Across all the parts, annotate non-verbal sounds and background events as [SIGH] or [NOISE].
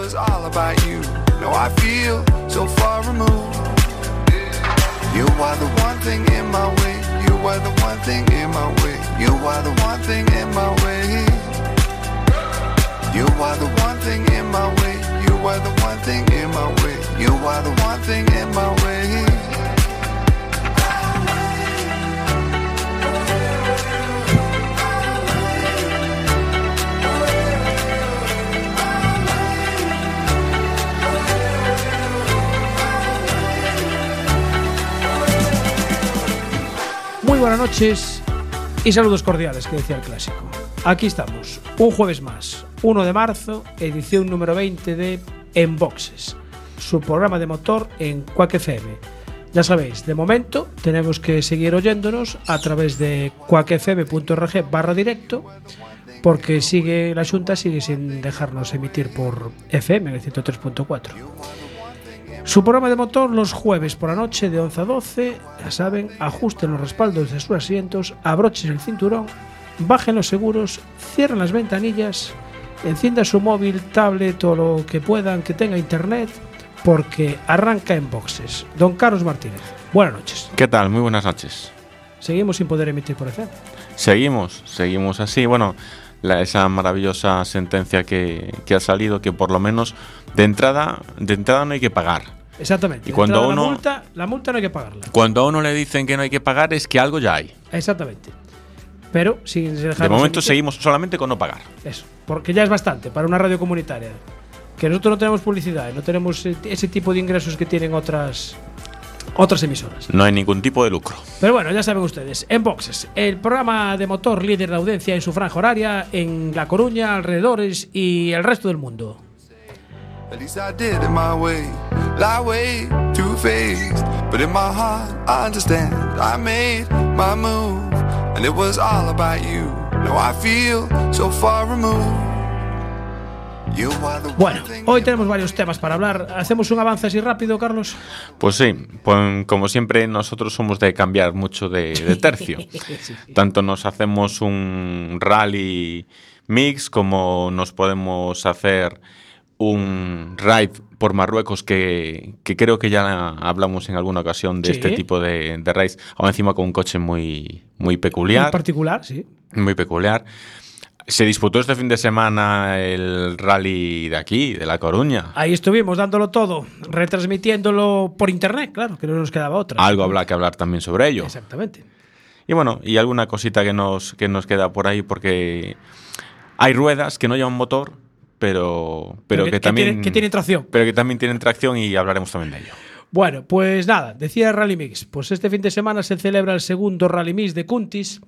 was all about you. Now I feel so far removed. You are the one thing in my way. You are the one thing in my way. You are the one thing in my way. You are the one thing in my way. You are the one thing in my way. You are the one thing in my way. Buenas noches y saludos cordiales, que decía el clásico. Aquí estamos, un jueves más, 1 de marzo, edición número 20 de Enboxes, su programa de motor en Quack FM. Ya sabéis, de momento tenemos que seguir oyéndonos a través de quackfm.org barra directo, porque sigue la Junta sigue sin dejarnos emitir por FM en el 103.4. Su programa de motor los jueves por la noche de 11 a 12. Ya saben, ajusten los respaldos de sus asientos, abrochen el cinturón, bajen los seguros, cierren las ventanillas, encienda su móvil, tablet o lo que puedan que tenga internet, porque arranca en boxes. Don Carlos Martínez, buenas noches. ¿Qué tal? Muy buenas noches. Seguimos sin poder emitir por FM. Seguimos, seguimos así. Bueno, la- esa maravillosa sentencia que, que ha salido, que por lo menos de entrada, de entrada no hay que pagar. Exactamente. Y cuando Entrada la uno- multa, la multa no hay que pagarla. Cuando a uno le dicen que no hay que pagar es que algo ya hay. Exactamente. Pero sin dejarnos De momento seguimos solamente con no pagar. Eso, porque ya es bastante para una radio comunitaria. Que nosotros no tenemos publicidad, no tenemos ese tipo de ingresos que tienen otras otras emisoras. No hay ningún tipo de lucro. Pero bueno, ya saben ustedes, en Boxes, el programa de motor líder de audiencia en su franja horaria en La Coruña, alrededores y el resto del mundo. At least I did it my way, lie way too faced. But in my heart, I understand. I made my move, and it was all about you. Now I feel so far removed. You are the one Bueno, hoy tenemos varios temas para hablar. ¿Hacemos un avance así rápido, Carlos? Pues sí, pues, como siempre nosotros somos de cambiar mucho de, de tercio. [LAUGHS] Tanto nos hacemos un rally mix como nos podemos hacer un ride por Marruecos que, que creo que ya hablamos en alguna ocasión de Sí. este tipo de, de aún encima con un coche muy, muy peculiar. particular, sí. Muy peculiar. Se disputó este fin de semana el rally de aquí, de La Coruña. Ahí estuvimos dándolo todo, retransmitiéndolo por internet, claro, que no nos quedaba otra. Algo habrá que hablar también sobre ello. Exactamente. Y bueno, y alguna cosita que nos, que nos queda por ahí, porque hay ruedas que no llevan motor, pero, pero que, también. tienen- que tienen tracción. Pero que también tienen tracción y hablaremos también de ello. Bueno, pues nada, decía Rally Mix. Pues este fin de semana se celebra el segundo Rally Mix de Cuntis.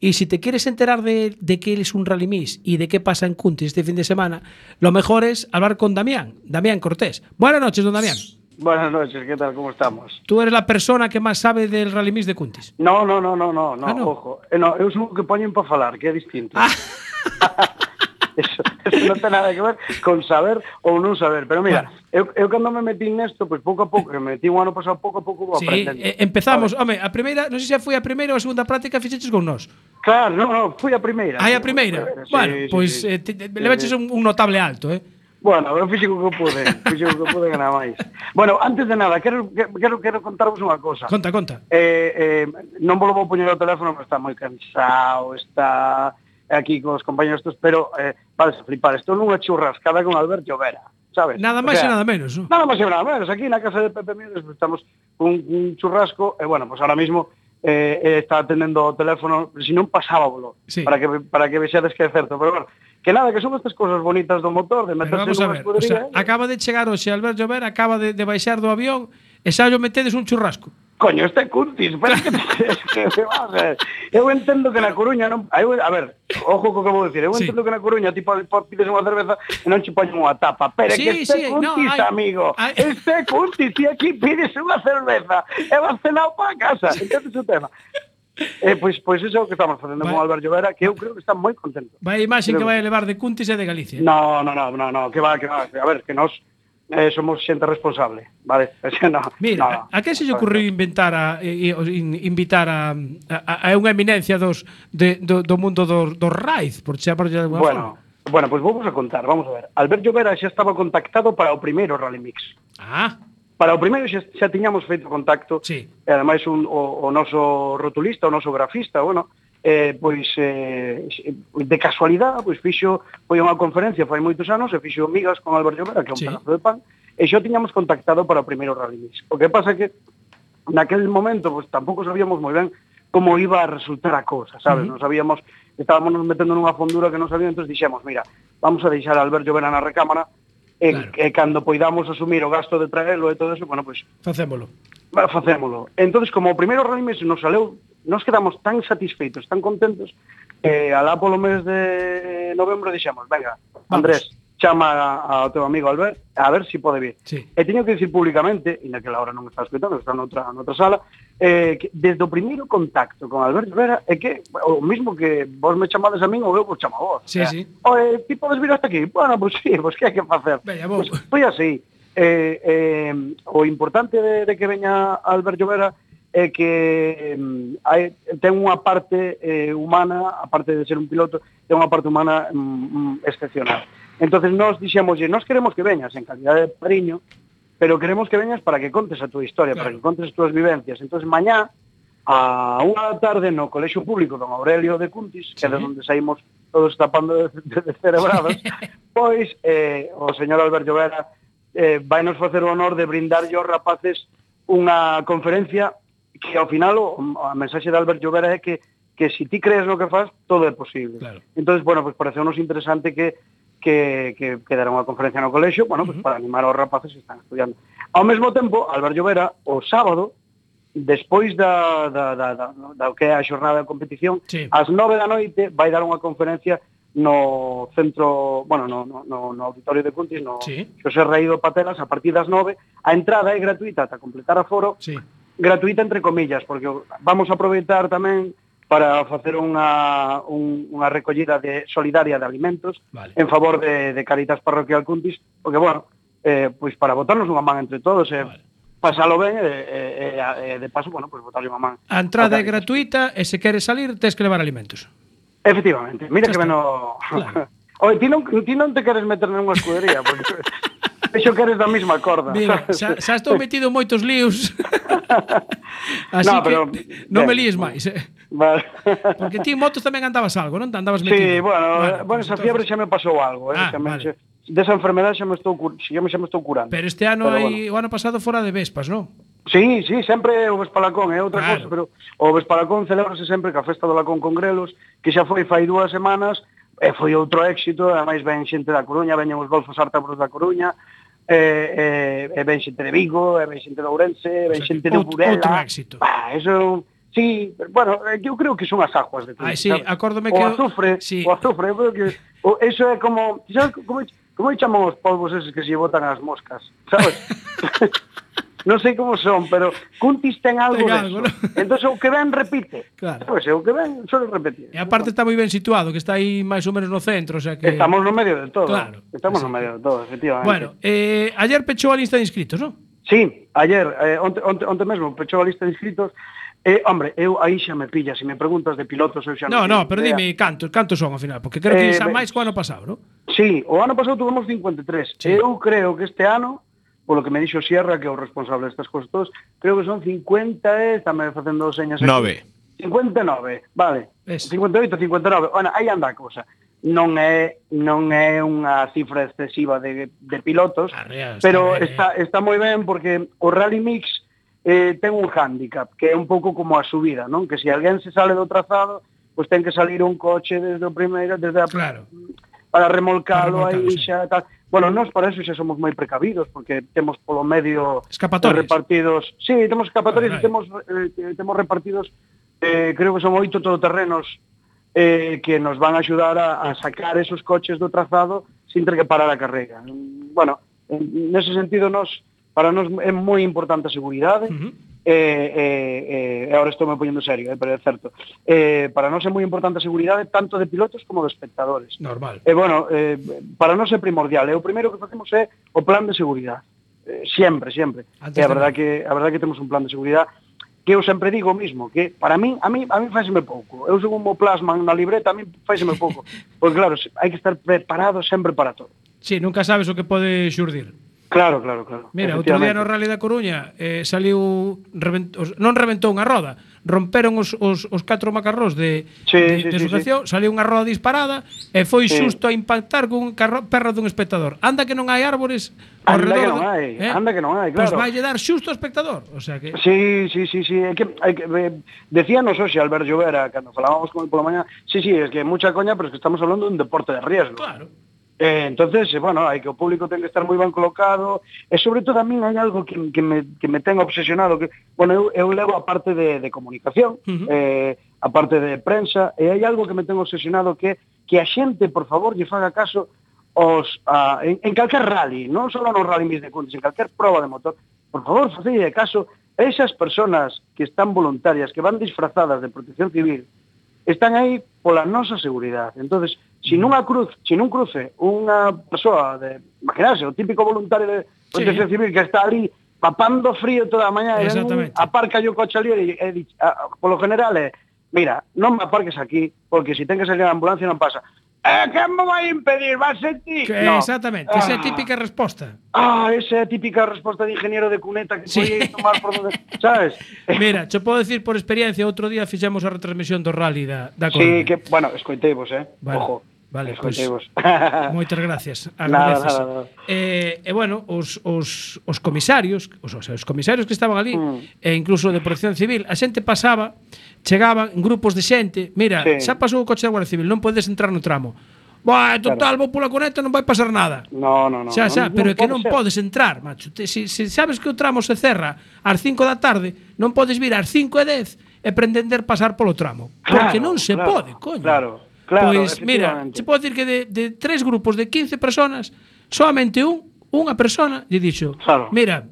Y si te quieres enterar de, de qué es un Rally Mix y de qué pasa en Cuntis este fin de semana, lo mejor es hablar con Damián, Damián Cortés. Buenas noches, don Damián. Buenas noches, ¿qué tal? ¿Cómo estamos? Tú eres la persona que más sabe del Rally Mix de Cuntis. No, no, no, no, no, no, Ah, no? ojo. Eh, no, eu son o que poñen para falar, que é distinto. [LAUGHS] [LAUGHS] eso, eso non ten nada que ver con saber ou non saber. Pero mira, bueno. eu, eu cando me metí nesto, pois pues, pouco a pouco, que me metí un ano pasado, pouco a pouco vou sí, aprendendo. Eh, empezamos, home, a primeira, non sei se foi a primeira ou a segunda práctica fixeches con nós. Claro, non, non, foi a primeira. Ah, a primeira. Sí, bueno, sí, pois sí, eh, te, te, levaches un, un notable alto, eh? Bueno, eu fixo o que pude, [LAUGHS] fixo o que pude que nada máis. Bueno, antes de nada, quero, quero, quero contarvos unha cosa. Conta, conta. Eh, eh, non vos vou poñer o teléfono, pero está moi cansado, está aquí con os compañeros estos, pero eh, vais a flipar, estou nunha churrascada con Alberto Llovera, sabes? Nada máis o sea, e nada menos, ¿no? Nada máis e nada menos, aquí na casa de Pepe Mieres estamos con un churrasco, e bueno, pues ahora mismo eh, eh está atendendo o teléfono, se si non pasábavolo, sí. para que para que vexades que é certo, pero bueno, que nada, que son estas cousas bonitas do motor, de meterse vamos a ver, escudería, o sea, eh. acaba de chegar hoxe Alberto Llover, acaba de, de baixar do avión, e xa yo metedes un churrasco coño, este Curtis, pero que, [LAUGHS] que, que vamos a ver. Eu entendo que na Coruña non, eu, a ver, ojo co que vou dicir, eu sí. entendo que na Coruña tipo pides unha cerveza e non che poñen unha tapa, pero sí, que este sí, Curtis, no, amigo, hay... este Curtis, ti aquí pides unha cerveza e vas cenado para casa, entendes o tema. Eh, pois, pois iso é o que estamos facendo vale. con Alberto Llovera Que eu creo que está moi contento Vai a imaxe creo... que vai levar de Cuntis e de Galicia No, no, no, no, no que va, que va A ver, que nos eh, somos xente responsable, vale? [LAUGHS] Xe, no, Mira, nada. a que se lle ocorreu inventar a, in, invitar a, a, a unha eminencia dos, de, do, do mundo dos, dos RAID, por chamarlle de alguna bueno, forma? Bueno, pois pues vamos a contar, vamos a ver. Albert Llovera xa estaba contactado para o primeiro Rally Mix. Ah. Para o primeiro xa, xa tiñamos feito contacto. Sí. E ademais un, o, o noso rotulista, o noso grafista, bueno, eh, pois eh, de casualidade, pois fixo, foi unha conferencia fai moitos anos e fixo migas con Albert Llobera, que é un sí. pedazo de pan, e xa tiñamos contactado para o primeiro Rally Mix. O que pasa é que naquel momento pois, tampouco sabíamos moi ben como iba a resultar a cosa, sabes? Uh -huh. Non sabíamos, estábamos nos metendo nunha fondura que non sabíamos, entón dixemos, mira, vamos a deixar a Albert Llobera na recámara, e, claro. e cando poidamos asumir o gasto de traelo e todo eso, bueno, pois... Pues, facémolo. Facémolo. Entón, como o primeiro Rally Mix nos saleu nos quedamos tan satisfeitos, tan contentos, que eh, alá polo mes de novembro dixemos, venga, Andrés, chama ao teu amigo Albert a ver se si pode vir. Sí. E teño que dicir públicamente, e naquela hora non está escutando, está noutra, noutra sala, eh, que desde o primeiro contacto con Albert Rivera, é que o mismo que vos me chamades a min ou eu vos chamo a vos. Sí, o sea, sí. O, eh, ti podes vir hasta aquí? Bueno, pois pues, sí, pois [LAUGHS] pues, que hai que facer? Veña, vou. Pois, pues, foi así. Eh, eh, o importante de, de que veña Albert Llobera é que hai, ten unha parte eh, humana, a parte de ser un piloto, ten unha parte humana mm, mm excepcional. entonces nos dixemos, nos queremos que veñas en calidad de pariño, pero queremos que veñas para que contes a túa historia, claro. para que contes as túas vivencias. entonces mañá, a unha da tarde no Colexio Público Don Aurelio de Cuntis, sí. que é de onde saímos todos tapando de, de, de cerebrados, [LAUGHS] pois eh, o señor Alberto Vera eh, vai nos facer o honor de brindar aos rapaces unha conferencia que ao final o, a mensaxe de Albert Llobera é que que si ti crees no que faz, todo é posible. Claro. Entonces, bueno, pues pareceunos interesante que que, que, que dera unha conferencia no colexio, bueno, pues uh -huh. para animar aos rapaces que están estudiando. Ao mesmo tempo, Albert Llobera, o sábado, despois da, da, da, da, da que é a xornada de competición, sí. ás nove da noite vai dar unha conferencia no centro, bueno, no, no, no, no auditorio de Cuntis, no sí. Xosé Raído Patelas, a partir das nove. A entrada é gratuita ata completar a foro, sí gratuita entre comillas, porque vamos a aproveitar tamén para facer unha, un, unha recollida de solidaria de alimentos vale. en favor de, de Caritas Parroquial Cuntis, porque, bueno, eh, pois para botarnos unha man entre todos, eh, vale pasalo ben e, eh, eh, eh, de paso, bueno, pois botarle unha man. A entrada é gratuita e se queres salir tes que levar alimentos. Efectivamente. Mira Está que ben o... Claro. [LAUGHS] Oye, ti non, ti non te queres meter nunha escudería, porque [LAUGHS] Vexo que eres da mesma corda. Mira, xa, xa estou metido moitos líos. [LAUGHS] Así no, pero, que non me líes máis, eh. Vale. Porque ti motos tamén andabas algo, non? Te andabas metido. Sí, bueno, vale, bueno esa entonces... fiebre xa me pasou algo, eh, ah, tamén. Vale. Desa enfermedade xa me estou xa me, xa me estou curando. Pero este ano pero bueno. hai, o ano pasado fora de Vespas, non? Sí, sí, sempre o Vespalacón é eh, outra claro. cosa, pero o Vespalacón celebrase sempre que a festa do Lacón con Grelos, que xa foi fai dúas semanas, e foi outro éxito, ademais ven xente da Coruña, veñen os golfos ártabros da Coruña, eh, eh, e ven xente de Vigo, e ven xente de Ourense, e ven xente de Burela. Outro éxito. Bah, eso Sí, bueno, eu creo que son as aguas de todo. Ah, sí, acórdome que... O azufre, sí. o azufre, creo que... O, eso é como... Sabes, como, como chaman os polvos eses que se botan as moscas, sabes? [LAUGHS] non sei como son, pero Cuntis ten algo ten algo, ¿no? Entón o que ven repite. Claro. Pois pues, o que ven solo repetir. E aparte está moi ben situado, que está aí máis ou menos no centro, o sea que Estamos no medio de todo. Claro. Estamos Así. no medio de todo, efectivamente. Bueno, eh ayer pechou a lista de inscritos, ¿no? Sí, ayer, eh, onte, onte, onte mesmo pechou a lista de inscritos Eh, hombre, eu aí xa me pilla, se me preguntas de pilotos eu xa No, no, pero idea. dime cantos, cantos son ao final, porque creo que eh, xa máis que o ano pasado, non? Sí, o ano pasado tuvemos 53. Sí. Eu creo que este ano polo que me dixo Sierra, que é o responsable destas cousas creo que son 50 e eh, estame facendo señas aquí. 9. 59, vale. Es. 58, 59. Bueno, aí anda a cousa. Non é non é unha cifra excesiva de, de pilotos, Arreos, pero está, está moi ben porque o Rally Mix eh, ten un hándicap, que é un pouco como a subida, non? Que se alguén se sale do trazado, pois pues ten que salir un coche desde o primeiro, desde a... Claro. Para remolcalo aí xa tal Bueno, nós para eso xa somos moi precavidos porque temos polo medio repartidos, sí, temos escapatorias e temos eh, temos repartidos eh, creo que son oito todoterrenos eh, que nos van a axudar a, a sacar esos coches do trazado sin ter que parar a carreira. Bueno, en, nese sentido nos para nós é moi importante a seguridade, uh -huh eh, eh, eh, ahora estou me poñendo serio, eh, pero é certo. Eh, para nós é moi importante a seguridade tanto de pilotos como de espectadores. Normal. E eh, bueno, eh, para nós é primordial. E eh, o primeiro que facemos é o plan de seguridade. Eh, sempre, sempre. Antes e a verdad que a verdad que temos un plan de seguridade que eu sempre digo o mismo, que para min, a mí, a mí faiseme pouco. Eu según mo plasman na libreta, a mí faiseme pouco. [LAUGHS] Porque claro, hai que estar preparado sempre para todo. Sí, nunca sabes o que pode xurdir. Claro, claro, claro. Mira, outro día no Rally da Coruña eh, saliu reventos, non reventou unha roda, romperon os, os, os catro macarrós de, sí, de, sí, de sí, sí. saliu unha roda disparada e foi sí. xusto a impactar cun carro, perro dun espectador. Anda que non hai árbores anda alrededor, que non hai, eh? anda que non hai, pois claro. Pois pues vai dar xusto ao espectador, o sea que Sí, sí, sí, sí, é que, é que eh, decíanos hoxe Albert Llovera cando falábamos con el pola mañá, sí, sí, es que mucha coña, pero es que estamos hablando de un deporte de riesgo. Claro. Eh, entonces, eh, bueno, hai que o público ten que estar moi ben colocado, e sobre todo a min hai algo que, que, me, que me ten obsesionado, que, bueno, eu, eu levo a parte de, de comunicación, uh -huh. eh, a parte de prensa, e hai algo que me ten obsesionado que que a xente, por favor, lle faga caso os, a, en, en calquer rally, non só no rally mis de Cundes, en calquer proba de motor, por favor, facelle caso a esas personas que están voluntarias, que van disfrazadas de protección civil, están aí pola nosa seguridade. entonces Si nunha cruz, si nun cruce unha persoa de, imaginarse, o típico voluntario de protección sí. civil que está ali papando frío toda a mañá e un, aparca yo coche ali e, e, a, polo general é, mira, non me aparques aquí porque se si ten que salir a ambulancia non pasa. Eh, que me vai impedir? Vas a ti? Que, no. Exactamente, ah, esa é a típica resposta. Ah, esa é a típica resposta de ingeniero de cuneta que sí. tomar por donde... sabes? [LAUGHS] Mira, cho podo decir por experiencia, outro día fixemos a retransmisión do rally da, da Coruña. Sí, que, bueno, escoitei vos, eh? Vale. Ojo. Vale, pois, pues, [LAUGHS] moitas gracias. Agradeces. Nada, nada, nada. Eh, e eh, bueno, os, os, os comisarios, os, os comisarios que estaban ali, mm. e eh, incluso de Protección Civil, a xente pasaba, chegaban grupos de xente, mira, sí. xa pasou o coche da Guardia Civil, non podes entrar no tramo. Bah, total, claro. vou pola conecta, non vai pasar nada. No, no, no. Xa, xa, pero é que non ser. podes entrar, macho. Te, se, se sabes que o tramo se cerra ás 5 da tarde, non podes vir ás 5 e 10 e pretender pasar polo tramo. Claro, porque non se claro, pode, coño. Claro, Claro, pois, mira, se pode dicir que de, de tres grupos de 15 personas, solamente un, unha persona lle dixo, claro. mira,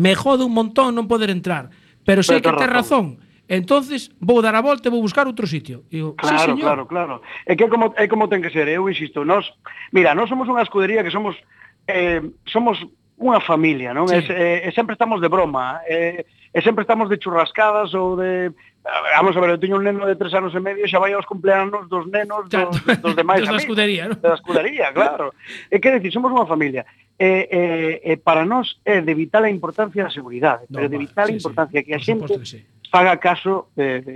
me jode un montón non poder entrar, pero sei pero que ten razón. razón entonces vou dar a volta e vou buscar outro sitio. E eu, claro, sí, señor. claro, claro. É que como é como ten que ser, eh, eu insisto, nós, mira, nós somos unha escudería que somos eh, somos unha familia, non? Sí. E, eh, e sempre estamos de broma, eh, e sempre estamos de churrascadas ou de Eh, vamos a ver, eu teño un neno de tres anos e medio xa vai aos cumpleanos dos nenos dos, dos demais [LAUGHS] dos da escudería, ¿no? Da escudería, [LAUGHS] claro. E que decir, somos unha familia. E, e, e para nós é de vital a importancia da seguridade, no, pero de vital sí, importancia sí, que a xente que sí. faga caso de, de,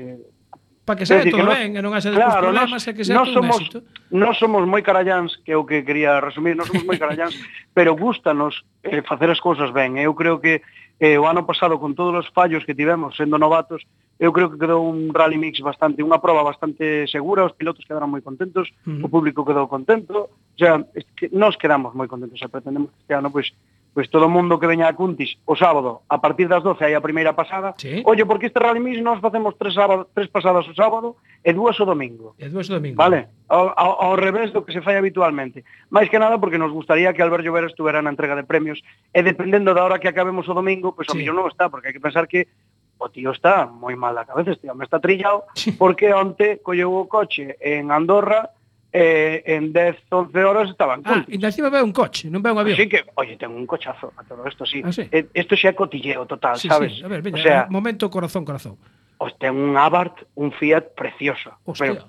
para que saia todo que nos, ben, e non haxa despois claro, problemas, nos, e que sea nos todo somos, éxito. Non somos moi carallans, que é o que quería resumir, non somos moi carallans, [LAUGHS] pero gustanos eh, facer as cousas ben. Eu creo que eh, o ano pasado, con todos os fallos que tivemos sendo novatos, eu creo que quedou un rally mix bastante, unha proba bastante segura, os pilotos quedaron moi contentos, uh -huh. o público quedou contento, xa, que nos quedamos moi contentos, xa pretendemos que este ano, pois, pois todo o mundo que veña a Cuntis o sábado, a partir das 12 hai a primeira pasada, sí. oye, porque este rally mix nos facemos tres, sábado, tres pasadas o sábado e dúas o domingo. E dúas o domingo. Vale, ao, ao, ao revés do que se fai habitualmente. Mais que nada porque nos gustaría que Albert Llobera estuvera na entrega de premios e dependendo da hora que acabemos o domingo, pois pues, sí. o millón non está, porque hai que pensar que o tío está moi mal da cabeza, este home está trillado, porque onte colleu o coche en Andorra eh, en 10, 11 horas estaban cuntis. Ah, e encima ve un coche, non ve un avión. Así que, oye, tengo un cochazo a todo isto, sí. Ah, sí. Eh, esto xa é cotilleo total, sí, sabes? Sí. A ver, veña, o sea, momento corazón, corazón. Os ten un Abarth, un Fiat precioso. Hostia. Pero,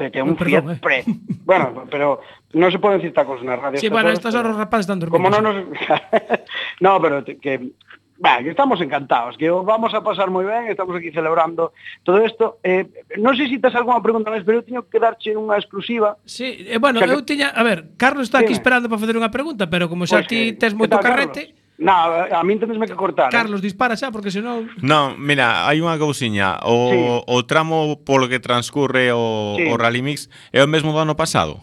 te ten un perdón, Fiat eh. pre. Bueno, pero non se poden citar cosas na radio. Sí, bueno, estas horas os rapazes están dormindo. Como non nos... [LAUGHS] no, pero que Ben, estamos encantados, que vamos a pasar moi ben, estamos aquí celebrando todo isto. Eh, non sei se tes algunha pregunta máis, pero eu teño que darche unha exclusiva. Sí, eh, bueno, xa eu tiña, a ver, Carlos está aquí Dime. esperando para facer unha pregunta, pero como xa pues ti tes moito carrete, Carlos? Na, a min tendesme que cortar. Eh. Carlos, eh? dispara xa, porque senón... Non, mira, hai unha cousiña. O, sí. o tramo polo que transcurre o, sí. o Rally Mix é o mesmo do ano pasado?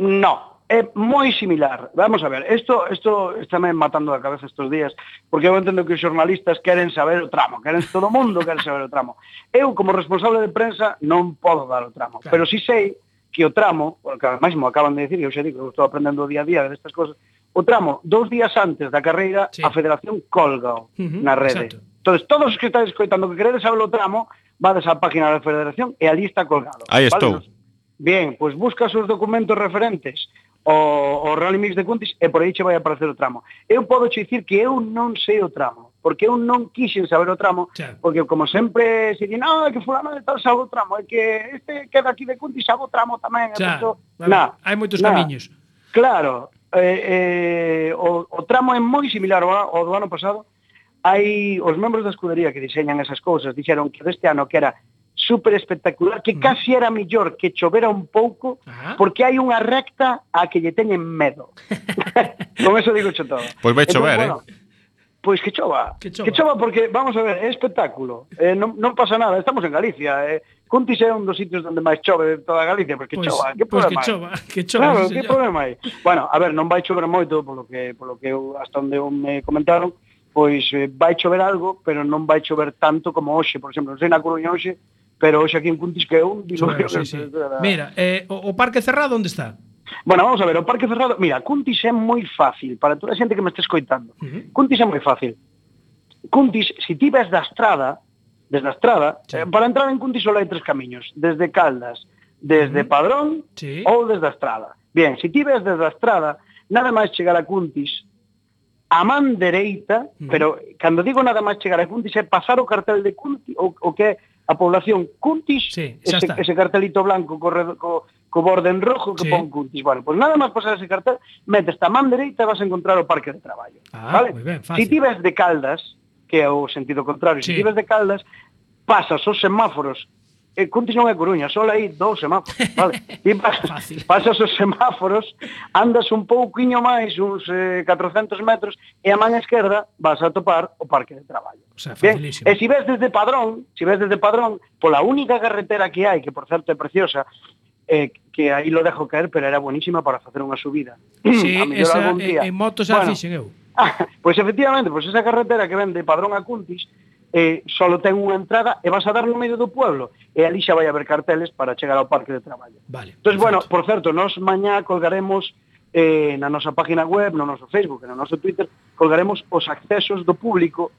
Non, é moi similar. Vamos a ver, isto isto estáme matando a cabeza estes días, porque eu entendo que os xornalistas queren saber o tramo, queren todo o mundo quere saber o tramo. Eu como responsable de prensa non podo dar o tramo, claro. pero si sei que o tramo, porque ademais me acaban de decir, eu xa digo, eu estou aprendendo día a día destas cousas, o tramo, dous días antes da carreira, sí. a Federación colga uh -huh, na rede. Exacto. Entonces, todos os que estáis escoitando que queredes saber o tramo, vades á página da Federación e ali está colgado. Aí estou. Vale? Bien, pois pues buscas os documentos referentes o, o Rally Mix de Cuntis e por aí che vai aparecer o tramo. Eu podo che dicir que eu non sei o tramo, porque eu non quixen saber o tramo, claro. porque como sempre se di, no, ah, que fulano de tal sabe o tramo, é que este queda aquí de Cuntis sabe o tramo tamén. Claro. Penso, na, hai moitos nah. camiños. Claro, eh, eh, o, o tramo é moi similar ao, ao do ano pasado, hai os membros da escudería que diseñan esas cousas, dixeron que deste ano que era super espectacular que mm. casi era mellor que chovera un pouco Ajá. porque hai unha recta a que lle teñen medo. [LAUGHS] Con eso digo cho todo. Pois pues vai chover, Entonces, eh? bueno, eh? Pois que chova. que chova, que chova porque, vamos a ver, é espectáculo, eh, non, non pasa nada, estamos en Galicia, eh, Cuntis é un dos sitios onde máis chove de toda Galicia, porque pois, chova, que pois problema que chova, [LAUGHS] que chova, claro, que problema hai? Bueno, a ver, non vai chover moito, polo que, polo que eu, hasta onde eu me comentaron, pois eh, vai chover algo, pero non vai chover tanto como hoxe, por exemplo, non sei na Coruña hoxe, pero hoxe aquí en Cuntis que un dilo sí, sí. Mira, eh, o, o parque cerrado onde está? Bueno, vamos a ver, o parque cerrado, mira, Cuntis é moi fácil para toda a xente que me estes coitando. Uh -huh. Cuntis é moi fácil. Cuntis, se si ti ves da estrada, desde a estrada, sí. eh, para entrar en Cuntis só hai tres camiños, desde Caldas, desde uh -huh. Padrón sí. ou desde a estrada. Bien, se si ti ves desde a estrada, nada máis chegar a Cuntis, a man dereita, uh -huh. pero cando digo nada máis chegar a Cuntis é pasar o cartel de Cuntis, o, o que é a población Cuntis, sí, ese, está. ese cartelito blanco co, co, co borde en rojo que sí. pon Cuntis. Bueno, pois pues nada máis pasar ese cartel, metes a man dereita e vas a encontrar o parque de traballo. Ah, vale? Muy ben, fácil. Si ti ves de Caldas, que é o sentido contrario, sí. si ti ves de Caldas, pasas os semáforos eh, Curtis non é Coruña, só aí dous semáforos, vale? [LAUGHS] Ti pasas, pasas os semáforos, andas un pouquiño máis, uns eh, 400 metros, e a man esquerda vas a topar o parque de traballo. O sea, Bien, e si ves desde Padrón, si ves desde Padrón, pola única carretera que hai, que por certo é preciosa, eh, que aí lo dejo caer, pero era buenísima para facer unha subida. [CLEARS THROAT] Sí, a esa, algún día. en motos bueno, fixen eu. Ah, [LAUGHS] pois pues efectivamente, pois pues esa carretera que ven de Padrón a Cuntis, eh, solo ten unha entrada e vas a dar no medio do pueblo e ali xa vai haber carteles para chegar ao parque de traballo. Vale, entón, bueno, por certo, nós mañá colgaremos eh, na nosa página web, no noso Facebook, no noso Twitter, colgaremos os accesos do público,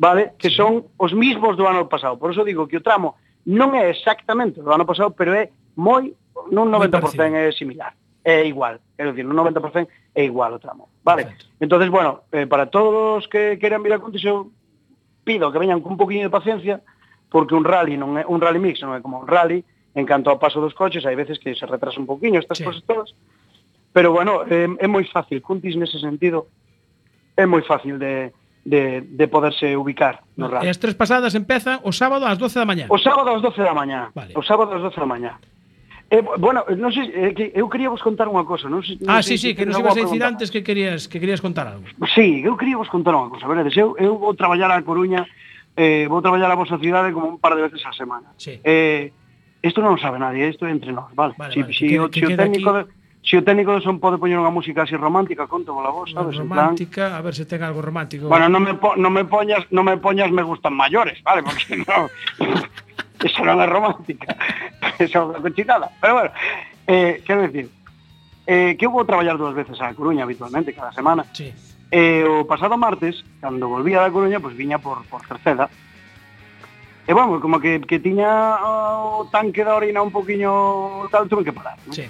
vale, que sí. son os mismos do ano pasado. Por eso digo que o tramo non é exactamente do ano pasado, pero é moi, nun 90% é similar é igual, é dicir, un 90% é igual o tramo, vale? Perfecto. Entonces, bueno, eh, para todos os que queran vir a Contixo, pido que veñan cun poquinho de paciencia, porque un rally non é un rally mix, non é como un rally, en canto ao paso dos coches, hai veces que se retrasa un poquinho estas sí. cosas todas. Pero bueno, é, é moi fácil, Cuntis nese sentido é moi fácil de, de, de poderse ubicar no rally. E as tres pasadas empezan o sábado ás 12 da mañá. O sábado ás 12 da mañá. Vale. O sábado ás 12 da mañá. Eh, bueno, eh, non sei, eh, que eu quería vos contar unha cosa, non sei, Ah, non sei, sí, sí, que, que nos ibas a dicir antes que querías que querías contar algo. Sí, eu quería vos contar unha cosa, veredes, eu, eu vou traballar a Coruña, eh, vou traballar a vosa cidade como un par de veces a semana. Sí. Eh, isto non sabe nadie, isto é entre nós, vale? vale, si, vale si, que o, que si o técnico aquí... de, si o técnico de son pode poñer unha música así romántica, conto vola voz, sabes? Romántica, plan... a ver se ten algo romántico. Bueno, non me, po, non me poñas, non me poñas me gustan maiores, vale? Porque [LAUGHS] non que xa non é romántica, [LAUGHS] xa unha cochinada. Pero bueno, eh, quero dicir, eh, que eu vou traballar dúas veces a Coruña habitualmente, cada semana. Sí. E eh, o pasado martes, cando volvía da Coruña, pois pues, viña por, por Cerceda, E bueno, como que, que tiña o tanque da orina un poquinho tal, tuve que parar. ¿no? Sí.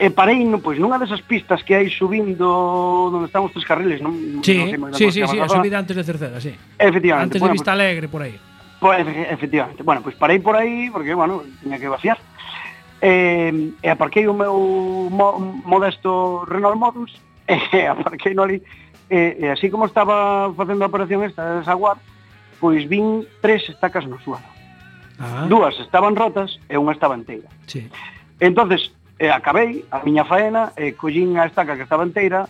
E parei no, pois, nunha desas pistas que hai subindo onde están os tres carriles, non? Sí, non sei, sí, sí, sí, a subida antes de Cerceda, sí. Efectivamente. Antes bueno, de Vista Alegre, por aí. Pois, pues, efectivamente. Bueno, pois pues parei por aí, porque, bueno, tiña que vaciar. Eh, e aparquei o meu mo, modesto Renault Modus, [LAUGHS] e aparquei no ali, e, e así como estaba facendo a operación esta de desaguar, pois vin tres estacas no suelo. Ah. Dúas estaban rotas e unha estaba inteira. Sí. Entonces, eh, acabei a miña faena, eh, collín a estaca que estaba inteira,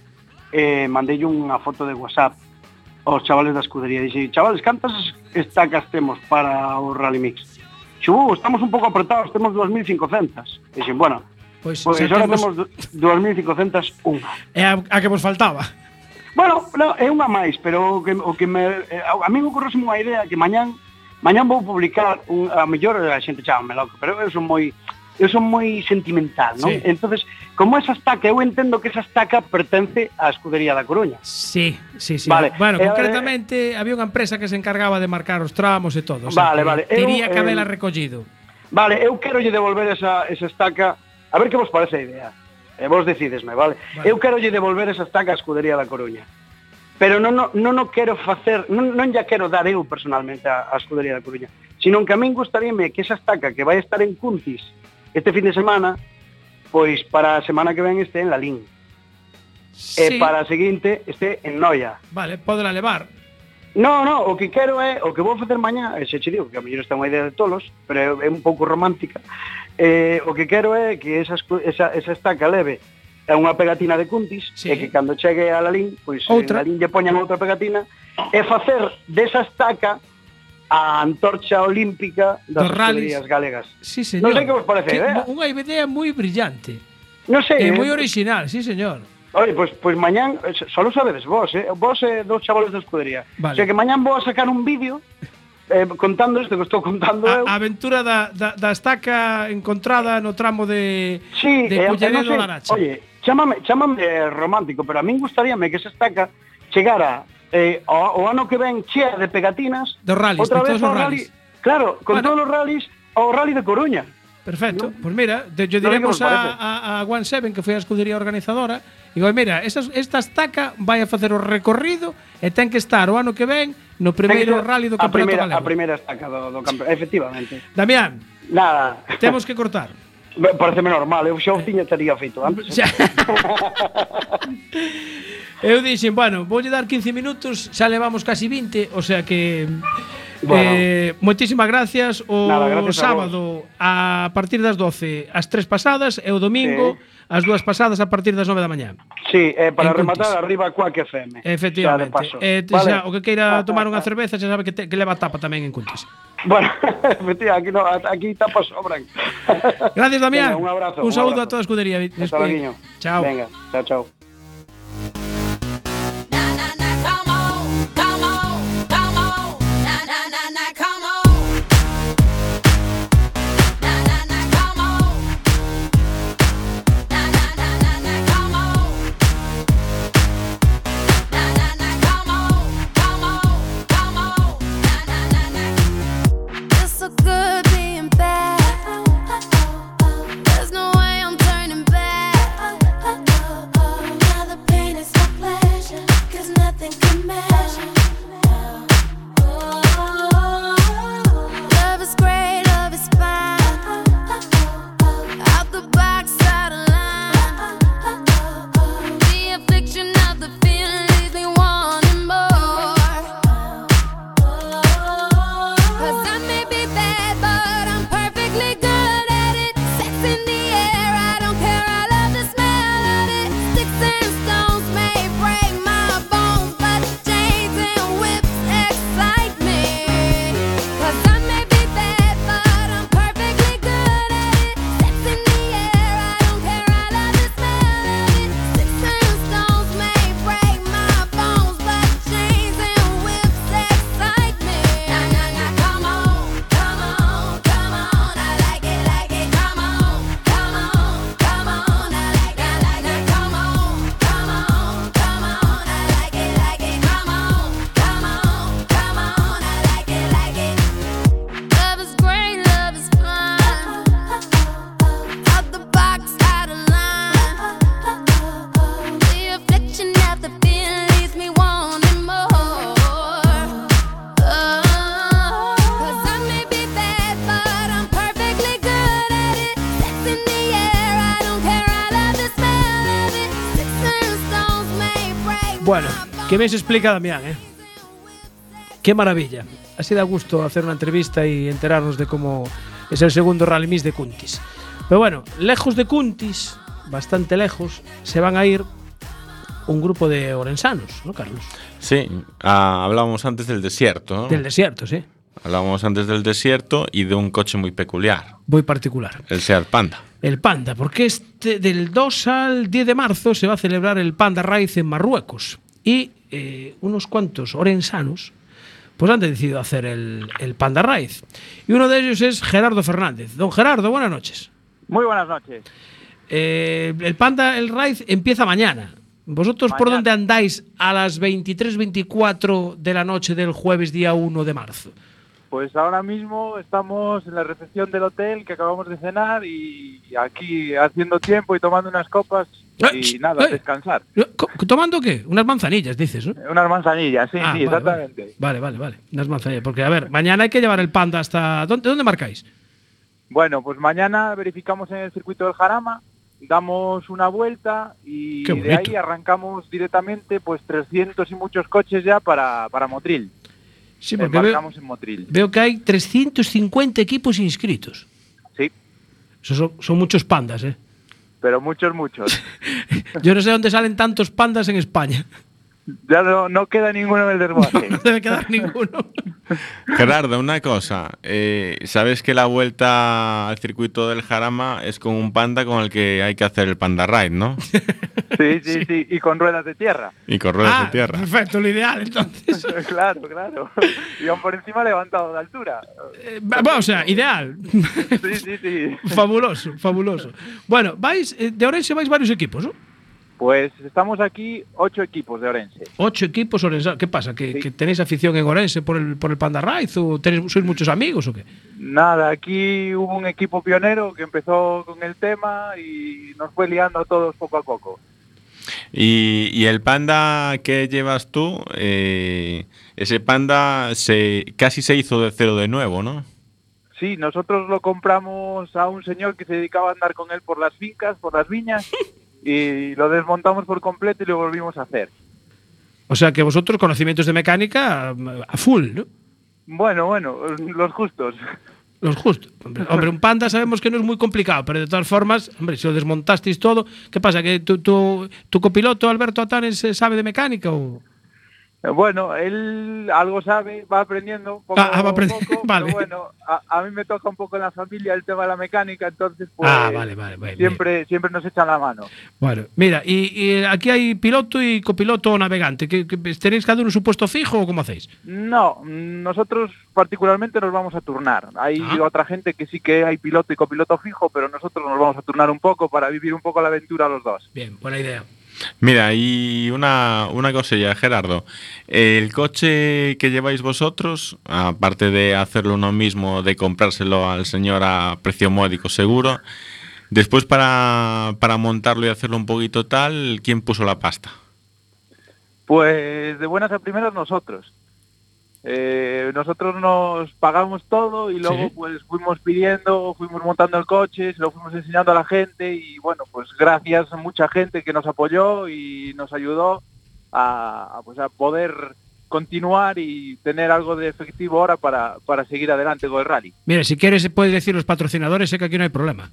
e eh, mandei unha foto de WhatsApp aos chavales da escudería. Dixen, chavales, cantas estacas temos para o Rally Mix? Xubou, uh, estamos un pouco apretados, temos 2.500. Dixen, bueno, pois, pues, pois agora temos, temos 2.501. É a, a que vos faltaba. Bueno, no, é unha máis, pero o que, o que me, eh, a mí me ocorreu unha idea que mañán mañán vou publicar un, a mellor a xente chama loco, pero eu son moi eu son moi sentimental, non? Sí. Entonces, como esa estaca, eu entendo que esa estaca pertence á escudería da Coruña. Sí, sí, sí. Vale. Bueno, eh, eh concretamente eh, había unha empresa que se encargaba de marcar os tramos e todo, Vale, o sea, vale. Diría eu, que habela eh, recollido. Vale, eu quero lle devolver esa, esa estaca, a ver que vos parece a idea. E vos decidesme, vale? vale. Eu quero lle devolver esa estaca á escudería da Coruña. Pero non, non, non o quero facer, non, non lla quero dar eu personalmente á, á escudería da Coruña, sino que a min gustaríame que esa estaca que vai estar en Cuntis, Este fin de semana, pois para a semana que ven este en Lalín. Sí. E para a seguinte este en Noia. Vale, podela levar. No, no, o que quero é, o que vou facer mañá, e se che digo que a mellor está unha idea de tolos, pero é un pouco romántica, eh, o que quero é que esa, esa, esa estaca leve é unha pegatina de Cuntis sí. e que cando chegue a Lalín, pois outra. en Lalín lle poñan outra pegatina e facer desa estaca a antorcha olímpica das escuderías galegas. Sí, señor. Non sei que vos parece, que, eh? Unha idea moi brillante. Non sei. É eh. moi original, sí, señor. Oye, pois pues, pues mañán, eh, só sabedes vos, eh? Vos e eh, dos chavales da escudería. Vale. O sea que mañán vou a sacar un vídeo eh, contando isto que estou contando a, eu. A aventura da, da, da estaca encontrada no tramo de, sí, de eh, Culleredo eh, no sé, Laracha. Oye, chámame, chámame romántico, pero a min gustaríame que esa estaca chegara eh, o, o ano que ven chea de pegatinas. Dos rallies, outra vez o. Rally, claro, con bueno. todos os rallies, o rally de Coruña. Perfecto, no, pues mira, de, yo diremos no a, a, a One Seven que foi a escudería organizadora e digo, mira, esas, esta estaca vai a facer o recorrido e ten que estar o ano que ven no primeiro rally do Campeonato a primeira, Galego. A primeira estaca do, do campeonato, efectivamente. Damián, nada. temos que cortar. [LAUGHS] Pareceme normal, eu xa o tiña tería feito antes. [LAUGHS] Xa. [LAUGHS] Eu dixen, bueno, voulle dar 15 minutos, xa levamos casi 20, o sea que Bueno. Eh, moitísimas gracias o Nada, gracias sábado a, a partir das 12 as tres pasadas e o domingo sí. as dúas pasadas a partir das 9 da mañá. Sí, eh, para en rematar cuntis. arriba coa que FM. Efectivamente. Eh, xa, eh, vale. xa, o que queira tomar unha cerveza xa sabe que, te, que leva tapa tamén en Cuntis. Bueno, [LAUGHS] efectivamente, aquí, no, aquí tapas sobran. Gracias, Damián. Venga, un abrazo. Un, un saúdo abrazo. a toda a escudería. Hasta Chao. Venga, chao, chao. Que bien se explica Damián, ¿eh? Qué maravilla. Así da gusto hacer una entrevista y enterarnos de cómo es el segundo Rally Mix de Cuntis. Pero bueno, lejos de Cuntis, bastante lejos, se van a ir un grupo de orensanos, ¿no, Carlos? Sí, ah, hablábamos antes del desierto. ¿no? Del desierto, sí. Hablábamos antes del desierto y de un coche muy peculiar, Muy particular. el Seat Panda. El Panda, porque este del 2 al 10 de marzo se va a celebrar el Panda Race en Marruecos. Y eh, unos cuantos orensanos pues han decidido hacer el, el Panda Race. Y uno de ellos es Gerardo Fernández. Don Gerardo, buenas noches. Muy buenas noches. Eh, el Panda, el Race empieza mañana. ¿Vosotros por dónde andáis a las 23.24 de la noche del jueves día 1 de marzo? Pues ahora mismo estamos en la recepción del hotel que acabamos de cenar y aquí haciendo tiempo y tomando unas copas y nada, eh. descansar. ¿Tomando qué? Unas manzanillas, dices, ¿no? Unas manzanillas, sí, Ah, sí, vale, exactamente. Vale, vale, vale. Unas manzanillas. Porque, a ver, mañana hay que llevar el panda hasta. ¿Dónde, dónde marcáis? Bueno, pues mañana verificamos en el circuito del Jarama, damos una vuelta y de ahí arrancamos directamente pues 300 y muchos coches ya para, para Motril. Sí, porque veo, en Motril. veo que hay 350 equipos inscritos. Sí, Eso son, son muchos pandas, ¿eh? Pero muchos, muchos. [LAUGHS] Yo no sé dónde salen tantos pandas en España. Ya no, no queda ninguno en el desguace. No debe quedar ninguno. Gerardo, una cosa. eh, Sabes que la vuelta al circuito del Jarama es con un panda con el que hay que hacer el panda ride, ¿no? Sí, sí, sí, y con ruedas de tierra. Y con ruedas Ah, de tierra. Perfecto, lo ideal, entonces. [LAUGHS] claro, claro. Y aún por encima levantado de altura. Eh, va- va, o sea, ideal. Sí, sí, sí. [LAUGHS] fabuloso, fabuloso. Bueno, vais, eh, de Orense vais varios equipos, ¿no? Pues estamos aquí ocho equipos de Orense. Ocho equipos orensanos. ¿Qué pasa? ¿Que, Sí. que tenéis afición en Orense por el, por el Panda Ride? ¿O tenéis, sois muchos amigos o qué? Nada, aquí hubo un equipo pionero que empezó con el tema y nos fue liando a todos poco a poco. Y, y el panda que llevas tú, eh, ese panda se casi se hizo de cero de nuevo, ¿no? Sí, nosotros lo compramos a un señor que se dedicaba a andar con él por las fincas, por las viñas, [LAUGHS] y lo desmontamos por completo y lo volvimos a hacer. O sea que vosotros conocimientos de mecánica mm, a full, ¿no? Bueno, bueno, los justos. Los justos. Hombre, hombre, un panda sabemos que no es muy complicado, pero de todas formas, hombre, si lo desmontasteis todo, ¿qué pasa? ¿Que tu, tu, tu copiloto Alberto Atanes eh, sabe de mecánica o...? Bueno, él algo sabe, va aprendiendo poco Ah, ah, va aprendiendo, poco, [LAUGHS] vale. pero bueno, a, a mí me toca un poco en la familia el tema de la mecánica, entonces pues Ah, vale, vale, vale, siempre, siempre nos echan la mano. Bueno, mira, y, y aquí hay piloto y copiloto navegante. ¿Que, que ¿Tenéis cada uno su puesto fijo o cómo hacéis? No, nosotros particularmente nos vamos a turnar. Hay Ah. otra gente que sí que hay piloto y copiloto fijo, pero nosotros nos vamos a turnar un poco para vivir un poco la aventura los dos. Bien, buena idea. Mira, y una, una cosilla, Gerardo. El coche que lleváis vosotros, aparte de hacerlo uno mismo, de comprárselo al señor a precio módico seguro, después para, para montarlo y hacerlo un poquito tal, ¿quién puso la pasta? Pues de buenas a primeras nosotros. Eh, nosotros nos pagamos todo y luego Sí. pues fuimos pidiendo, fuimos montando el coche, se lo fuimos enseñando a la gente y bueno, pues gracias a mucha gente que nos apoyó y nos ayudó a, a, pues, a poder continuar y tener algo de efectivo ahora para, para seguir adelante con el rally. Mira, si quieres puedes decir los patrocinadores, sé que aquí no hay problema.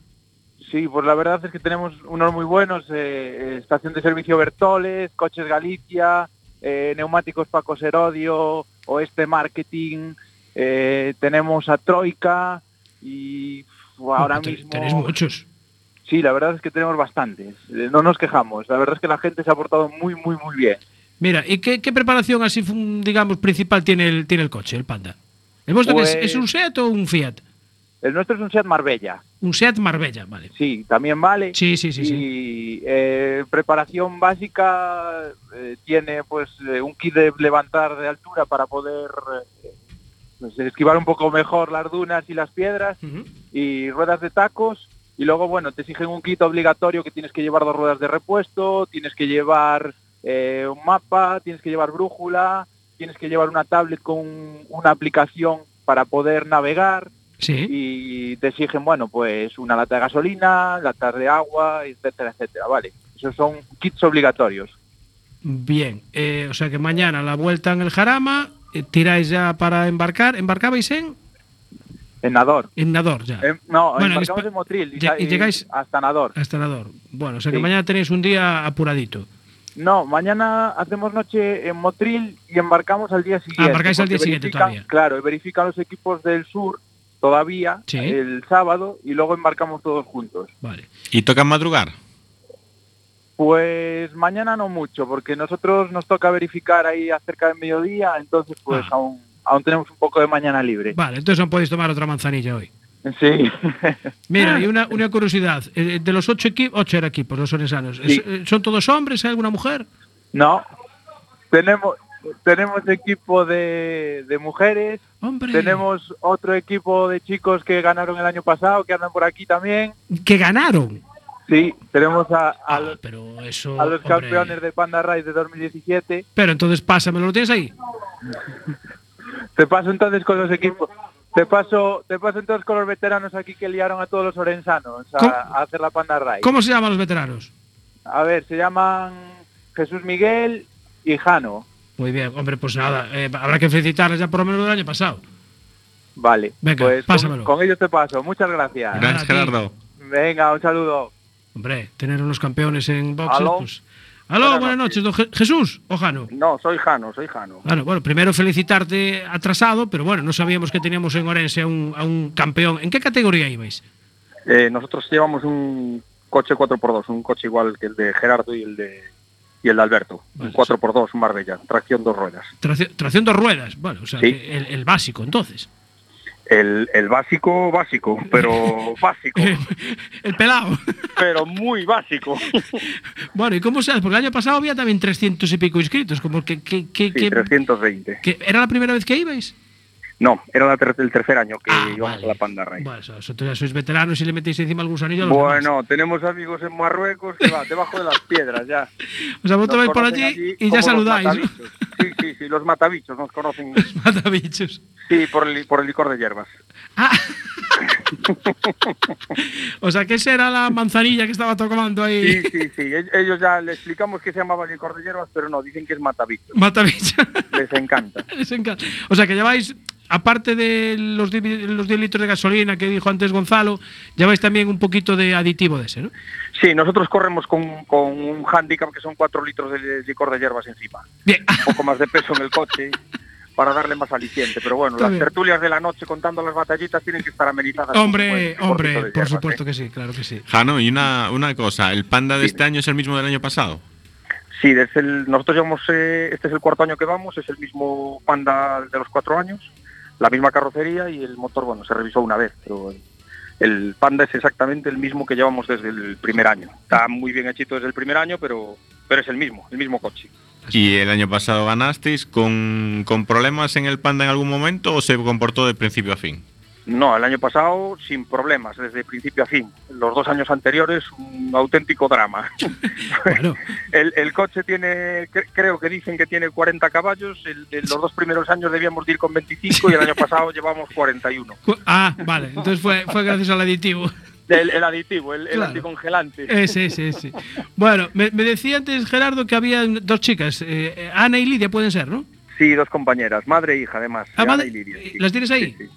Sí, pues la verdad es que tenemos unos muy buenos, eh, Estación de Servicio Bertoles, Coches Galicia, eh, Neumáticos Paco Serodio, Oeste Marketing, eh, tenemos a Troika y ahora mismo... Muchos. Sí, la verdad es que tenemos bastantes, eh, no nos quejamos, la verdad es que la gente se ha portado muy, muy, muy bien. Mira, ¿y qué, qué preparación así, digamos, principal tiene el, tiene el coche, el Panda? ¿El es, Pues- es un Seat o un Fiat? El nuestro es un Seat Marbella, Un Seat Marbella, vale. sí, también vale. Sí, sí, sí, y sí. eh, preparación básica eh, tiene pues eh, un kit de levantar de altura para poder eh, pues, esquivar un poco mejor las dunas y las piedras y ruedas de tacos y luego bueno te exigen un kit obligatorio que tienes que llevar dos ruedas de repuesto tienes que llevar un mapa tienes que llevar brújula tienes que llevar una tablet con una aplicación para poder navegar Sí. y te exigen, bueno, pues una lata de gasolina, latas de agua, etcétera, etcétera, vale. Esos son kits obligatorios. Bien. Eh, o sea que mañana la vuelta en el Jarama, eh, tiráis ya para embarcar. ¿Embarcabais en? En Nador. En Nador ya. En- no, Bueno, en embarcamos en Motril y, Lle- y y llegáis- hasta Nador. Hasta Nador. Bueno, o sea que Sí. mañana tenéis un día apuradito. No, mañana hacemos noche en Motril y embarcamos al día siguiente. Ah, embarcáis al día siguiente todavía. Claro, y verifican los equipos del sur todavía Sí. el sábado y luego embarcamos todos juntos. Vale. ¿Y toca madrugar? Pues mañana no mucho, porque nosotros nos toca verificar ahí acerca del mediodía, entonces pues Ah. aún, aún tenemos un poco de mañana libre. Vale, entonces no podéis tomar otra manzanilla hoy. Sí. [LAUGHS] Mira, y una, [LAUGHS] una curiosidad. eh, De los ocho equipos, ocho era equipos, los orensanos. Sí. ¿Es- ¿Son todos hombres? ¿Hay alguna mujer? no, tenemos tenemos equipo de, de mujeres, Hombre. tenemos otro equipo de chicos que ganaron el año pasado, que andan por aquí también. Que ganaron. Sí, tenemos a, a Ah, los, pero eso. a los hombre. campeones de Panda Race de 2017. Pero entonces pásamelo, ¿lo tienes ahí? [LAUGHS] Te paso entonces con los equipos. Te paso, te paso entonces con los veteranos aquí que liaron a todos los orensanos a, a hacer la Panda Race. ¿Cómo se llaman los veteranos? A ver, se llaman Jesús Miguel y Jano. Muy bien, hombre, pues nada, eh, habrá que felicitarles ya por lo menos del año pasado. Vale, Venga, pues pásamelo. con, con ellos te paso. Muchas gracias. Gracias. Gerardo. Venga, un saludo. Hombre, tener unos campeones en boxes, Aló. pues. Aló, buenas, Buenas noches, don Je- Jesús o Jano. No, soy Jano, soy Jano. Bueno, bueno, primero felicitarte atrasado, pero bueno, no sabíamos que teníamos en Orense a un, a un campeón. ¿En qué categoría ibais? Eh, nosotros llevamos un coche 4x2, un coche igual que el de Gerardo y el de y el de Alberto. Vale, un 4x2, un Marbella, tracción dos ruedas. Tracción, tracción dos ruedas. Bueno, o sea, Sí. el, el básico, entonces. El, el básico, básico, pero [LAUGHS] básico, el pelado. pero muy básico. [LAUGHS] bueno, ¿y cómo se hace? Porque el año pasado había también 300 y pico inscritos. Como que, que, que, Sí, que- 320. que- ¿Era la primera vez que ibais? No, era la ter- el tercer año que Ah, íbamos vale. a la Panda Race. Bueno, o sea, vosotros ya sois veteranos y le metéis encima el gusanillo los demás. Bueno, tenemos amigos en Marruecos que va debajo de las piedras ya. O sea, vosotros Nos vais por conocen allí y ya los saludáis. ¿no? Sí, sí, sí, los matabichos nos conocen. [LAUGHS] Matabichos. Sí, por el, por el licor de hierbas. Ah. O sea, que esa era la manzanilla que estaba tomando ahí. Sí, sí, sí. Ellos ya le explicamos que se llamaba licor de hierbas, pero no, dicen que es matabichos. Matabichos. Les encanta. [LAUGHS] Les encanta. O sea, que lleváis, aparte de los, di- los 10 litros de gasolina que dijo antes Gonzalo, lleváis también un poquito de aditivo de ese, ¿no? Sí, nosotros corremos con, con un handicap que son 4 litros de licor de hierbas encima. Bien. Un poco más de peso en el coche [LAUGHS] para darle más aliciente. Pero bueno, Está las bien. tertulias de la noche contando las batallitas tienen que estar amenizadas. Hombre, hombre, por hierbas, supuesto ¿eh? que sí, claro que sí. Jano, y una, una cosa, ¿el panda de este año es el mismo del año pasado? Sí, desde el, nosotros llevamos, eh, este es el cuarto año que vamos, es el mismo Panda de los cuatro años, la misma carrocería y el motor, bueno, se revisó una vez, pero el, el Panda es exactamente el mismo que llevamos desde el primer año. Está muy bien hechito desde el primer año, pero, pero es el mismo, el mismo coche. ¿Y el año pasado ganasteis con, con problemas en el panda en algún momento o se comportó de principio a fin? No, el año pasado sin problemas, desde principio a fin. Los dos años anteriores, un auténtico drama. [LAUGHS] Bueno, El, el coche tiene, cre- creo que dicen que tiene 40 caballos, el- el- los dos primeros años debíamos de ir con 25 y el año pasado llevamos 41. cu- [LAUGHS] ah, vale, entonces fue, fue gracias al aditivo. El, el aditivo, el, anticongelante. Ese, ese, ese. Bueno, me, me decía antes Gerardo que había dos chicas, eh, eh, Ana y Lidia pueden ser, ¿no? Sí, dos compañeras, madre e hija además. Ah, Ana y Lidia, sí. ¿las tienes ahí? Sí, sí.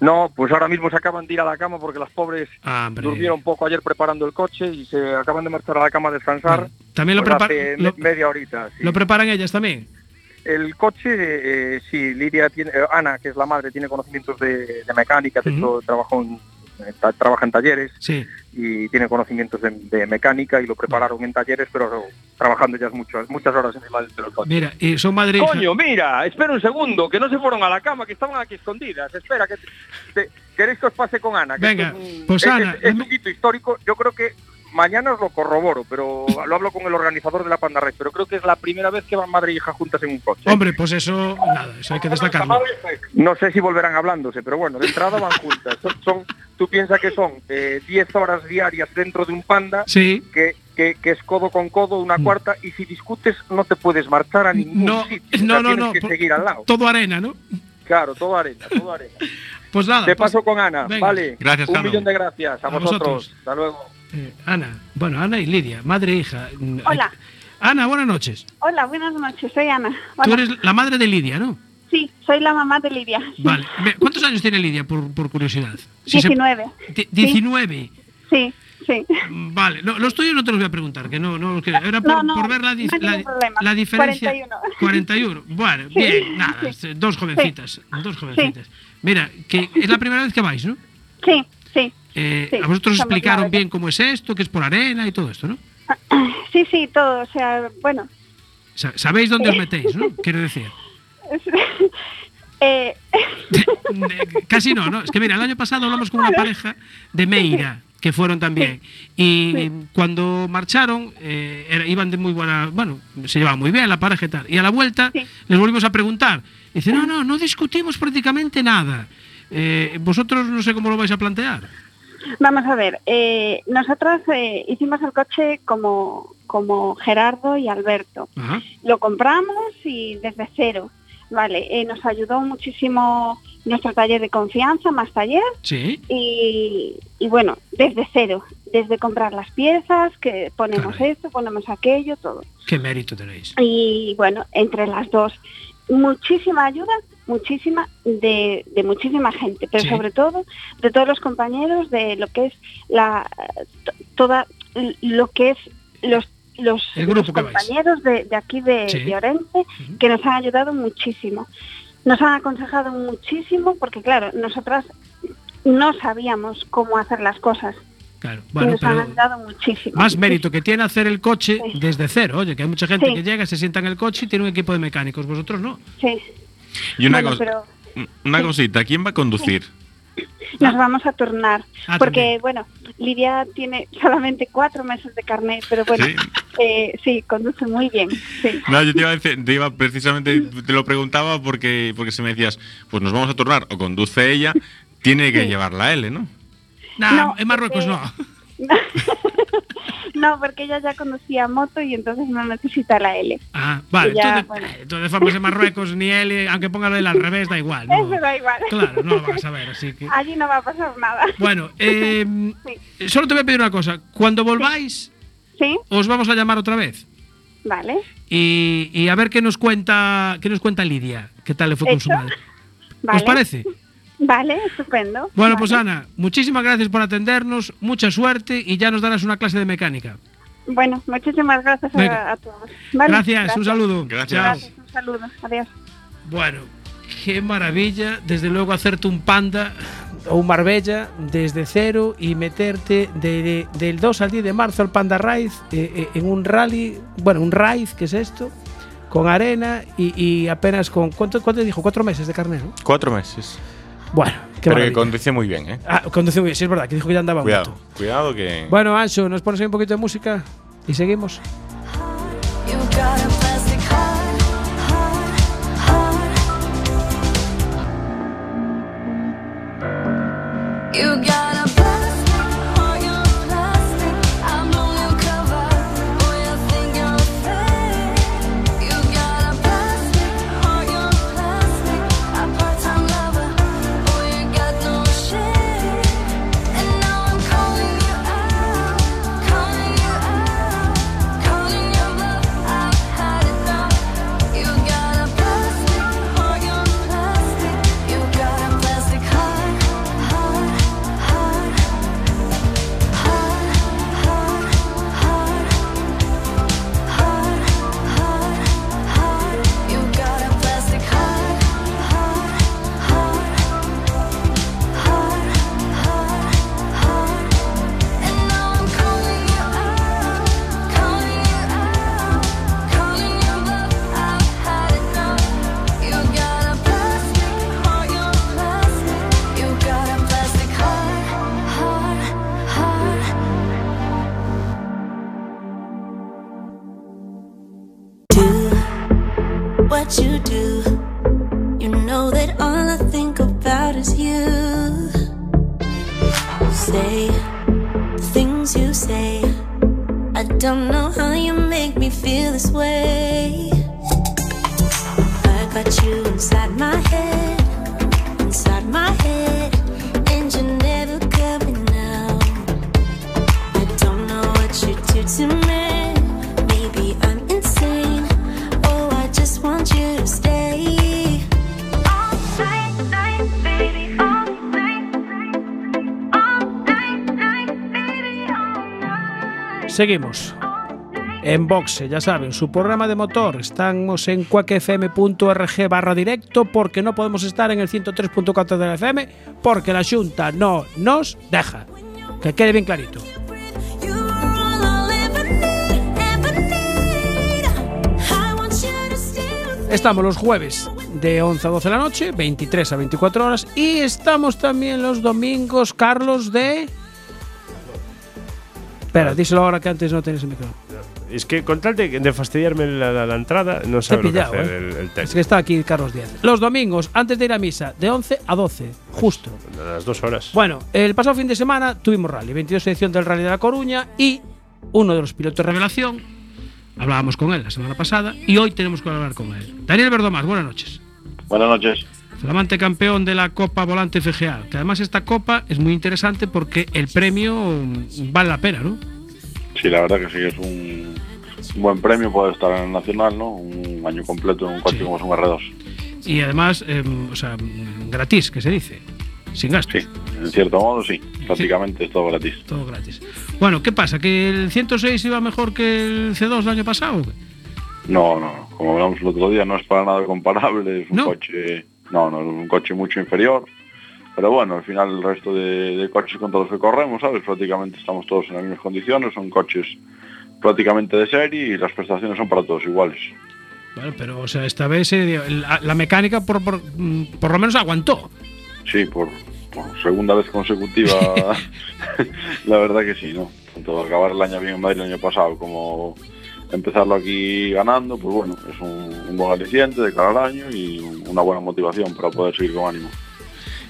No, pues ahora mismo se acaban de ir a la cama porque las pobres Ah, hombre. durmieron poco ayer preparando el coche y se acaban de marchar a la cama a descansar. Bueno, también lo, pues prepar- hace me- lo, media horita. sí. lo preparan ellas también. El coche, eh, sí, Lidia tiene, eh, Ana, que es la madre, tiene conocimientos de, de mecánica, de Ujú. hecho trabajó en, eh, ta- trabaja en talleres Sí. y tiene conocimientos de, de mecánica y lo prepararon en talleres, pero trabajando ya muchas muchas horas encima del del coche. Mira, y son madre e hija. Coño, mira, espera un segundo, que no se fueron a la cama, que estaban aquí escondidas. Espera, que te- ¿queréis que os pase con Ana? Que Venga, es un- pues es- Ana, es, es un hito histórico. Yo creo que mañana os lo corroboro, pero lo hablo con el organizador de la Panda Race, pero creo que es la primera vez que van madre e hija juntas en un coche. Hombre, pues eso, nada, eso hay que destacarlo. No sé si volverán hablándose, pero bueno, de entrada van juntas. Son, son- tú piensas que son eh, 10 horas diarias dentro de un panda, Sí. que, que, que es codo con codo, una Mm. cuarta, y si discutes no te puedes marchar a ningún No, sitio. o sea, no, no, tienes no. que seguir al lado. Todo arena, ¿no? Claro, todo arena, todo arena. [LAUGHS] Pues nada. Te pues, paso con Ana, venga. vale. Gracias, Un millón de gracias a, A vosotros. vosotros. Hasta luego. Eh, Ana, bueno, Ana y Lidia, madre e hija. Mm, Hola. Ana, buenas noches. Hola, buenas noches, soy Ana. Tú Hola. eres la madre de Lidia, ¿no? Sí, soy la mamá de Lidia. Vale. ¿Cuántos años tiene Lidia, por, por curiosidad? Si se- 19. Di- 19. Sí, sí. Vale, no, los tuyos no te los voy a preguntar, que no, no. Era por, No, no, por ver la, hay la, la diferencia. 41. 41. Bueno, Sí, bien, nada, sí. es- dos jovencitas. Dos jovencitas. Mira, que es la primera vez que vais, ¿no? Sí, sí. Eh, Sí, a vosotros os explicaron bien cómo es esto, que es por arena y todo esto, ¿no? [CLEARS THROAT] Sí, sí, todo. O sea, bueno. Sa- Sabéis dónde os metéis, ¿no? [LAUGHS] Quiero decir. [LAUGHS] eh, Eh, [LAUGHS] Casi no, ¿no? Es que mira, el año pasado hablamos con una pareja de Meira, que fueron también. Y Sí. cuando marcharon, eh, era- iban de muy buena. Bueno, se llevaban muy bien la pareja y tal. Y a la vuelta Sí. les volvimos a preguntar. Dice, no, no, no discutimos prácticamente nada. Eh, vosotros no sé cómo lo vais a plantear. Vamos a ver, eh, nosotros eh, hicimos el coche como, como Gerardo y Alberto. Ajá. Lo compramos y desde cero. Vale, eh, nos ayudó muchísimo nuestro taller de confianza, más taller, Sí. y, y bueno, desde cero, desde comprar las piezas, que ponemos Caray. esto, ponemos aquello, todo. Qué mérito tenéis. Y bueno, entre las dos, muchísima ayuda, muchísima, de, de muchísima gente, pero Sí. sobre todo de todos los compañeros, de lo que es la to- toda lo que es los los, los compañeros de, de aquí de, Sí. de Orense que nos han ayudado muchísimo. Nos han aconsejado muchísimo porque claro, nosotras no sabíamos cómo hacer las cosas Claro. y Bueno, nos han muchísimo. más mérito que tiene hacer el coche Sí. desde cero. Oye, que hay mucha gente Sí. que llega, se sienta en el coche y tiene un equipo de mecánicos. Vosotros no. Sí. Y una, Bueno, cosa- pero una cosita, ¿quién va a conducir? [LAUGHS] nos vamos a turnar. Ah, porque, también. bueno, Lidia tiene solamente cuatro meses de carnet, pero bueno, Sí. eh, sí, conduce muy bien. Sí. No, yo te iba, a decir- te iba precisamente, te lo preguntaba porque, porque si me decías, pues nos vamos a turnar o conduce ella, tiene que Sí. llevar la L, ¿no? Nah, No, en Marruecos porque- no. [LAUGHS] [LAUGHS] no, porque ella ya conducía moto y entonces no necesita la L. Ah, vale. Ya, entonces, bueno. eh, entonces formas en Marruecos, ni él, aunque ponga la L al revés, da igual. No. Eso da igual. Claro, no lo vas a ver, así que. Allí no va a pasar nada. Bueno, [LAUGHS] eh, solo te voy a pedir una cosa. Cuando volváis, ¿Sí? os vamos a llamar otra vez. Vale. Y, y a ver qué nos cuenta qué nos cuenta Lidia. ¿Qué tal le fue con su madre? Vale. ¿Os parece? [LAUGHS] Vale, estupendo. Bueno, Vale. pues Ana, muchísimas gracias por atendernos, mucha suerte y ya nos darás una clase de mecánica. Bueno, muchísimas gracias Venga. a, a todos. Vale, gracias, un saludo. Gracias. Gracias, un saludo. Adiós. Bueno, qué maravilla, desde luego hacerte un panda o un Marbella desde cero y meterte de- de- del 2 al 10 de marzo al Panda Ride eh, eh, en un rally, bueno, un ride, ¿qué es esto? Con arena y, y apenas con. ¿Cuánto, cuánto dijo? Cuatro meses de carnet, ¿no? Cuatro meses. Bueno, qué Pero que maravilla. conduce muy bien, ¿eh? Ah, conduce muy bien, sí, es verdad, que dijo que ya andaba Cuidado, moto. cuidado que... Bueno, Ancho, nos pones ahí un poquito de música y seguimos. You got Seguimos. En Boxe, ya saben, su programa de motor. Estamos en cuacfm.org barra directo porque no podemos estar en el 103.4 de la FM porque la Junta no nos deja. Que quede bien clarito. Estamos los jueves de 11 a 12 de la noche, 23 a 24 horas. Y estamos también los domingos, Carlos, de... Espera, díselo ahora que antes no tenías el micrófono. Es que con tal de, de fastidiarme la, la- la entrada, no sabe lo que hacer ¿eh? el, el Es que está aquí Carlos Díaz. Los domingos, antes de ir a misa, de 11 a 12, justo. A las dos horas. Bueno, el pasado fin de semana tuvimos rally, 22 edición del Rally de La Coruña y uno de los pilotos revelación, hablábamos con él la semana pasada y hoy tenemos que hablar con él. Daniel Verdomás, buenas noches. Buenas noches. Flamante campeón de la Copa Volante FGA, que además esta copa es muy interesante porque el premio vale la pena, ¿no? Sí, la verdad que sí, es un, un buen premio poder estar en el Nacional, ¿no? Un año completo en un coche como es un R2. Y además, em, o sea, gratis, que se dice, sin gasto. Sí, en cierto modo sí, prácticamente es todo gratis. Todo gratis. Bueno, ¿qué pasa? ¿Que el 106 iba mejor que el C2 del año pasado? No, no, como hablamos el otro día, no es para nada comparable, es un No. coche, no, no, es un coche mucho inferior. Pero bueno, al final el resto de, de coches contra los que corremos, ¿sabes? Prácticamente estamos todos en las mismas condiciones, son coches prácticamente de serie y las prestaciones son para todos iguales. Bueno, pero, o sea, esta vez eh, la, la mecánica por, por, mm, por lo menos aguantó. Sí, por, por segunda vez consecutiva, [LAUGHS] [LAUGHS] la verdad que sí, ¿no? Tanto acabar el año bien en Madrid el año pasado como empezarlo aquí ganando, pues bueno, es un, un buen aliciente de cara al año y un- una buena motivación para poder seguir con ánimo.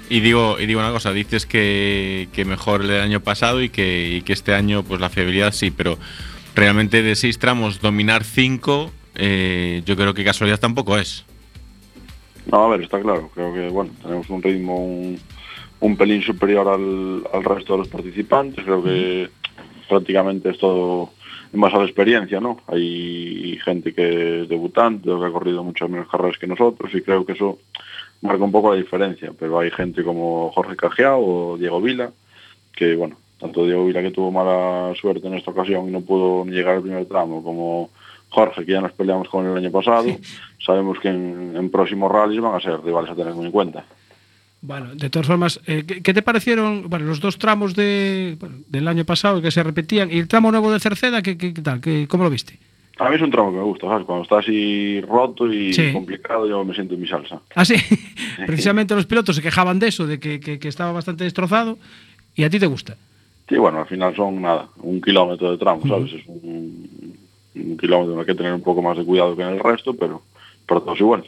Y digo, y digo una cosa, dices que, que mejor el año pasado y que, y que este año pues la fiabilidad sí, pero realmente de seis tramos dominar cinco, eh, yo creo que casualidad tampoco es. No, a ver, está claro, creo que bueno, tenemos un ritmo un, un pelín superior al, al resto de los participantes, creo que prácticamente es todo en base a la experiencia, ¿no? Hay gente que es debutante, que ha corrido muchas menos carreras que nosotros y creo que eso marca un poco la diferencia, pero hay gente como Jorge Cajiao o Diego Vila, que bueno, tanto Diego Vila que tuvo mala suerte en esta ocasión y no pudo ni llegar al primer tramo, como Jorge, que ya nos peleamos con el año pasado, sabemos que en, en próximos rallies van a ser rivales a tener muy en cuenta. Bueno, de todas formas, eh, ¿qué, qué te parecieron bueno, los dos tramos de, bueno, del año pasado que se repetían y el tramo nuevo de Cerceda? ¿qué, qué, qué tal? ¿Qué- ¿Cómo lo viste? A mí es un tramo que me gusta, ¿sabes? Cuando está así roto y Sí. complicado, yo me siento en mi salsa. Ah, sí. [LAUGHS] Precisamente los pilotos se quejaban de eso, de que, que- que estaba bastante destrozado. ¿Y a ti te gusta? Sí, bueno, al final son nada, un kilómetro de tramo, ¿sabes? Es un, un kilómetro en el que hay que tener un poco más de cuidado que en el resto, pero, pero todos igual.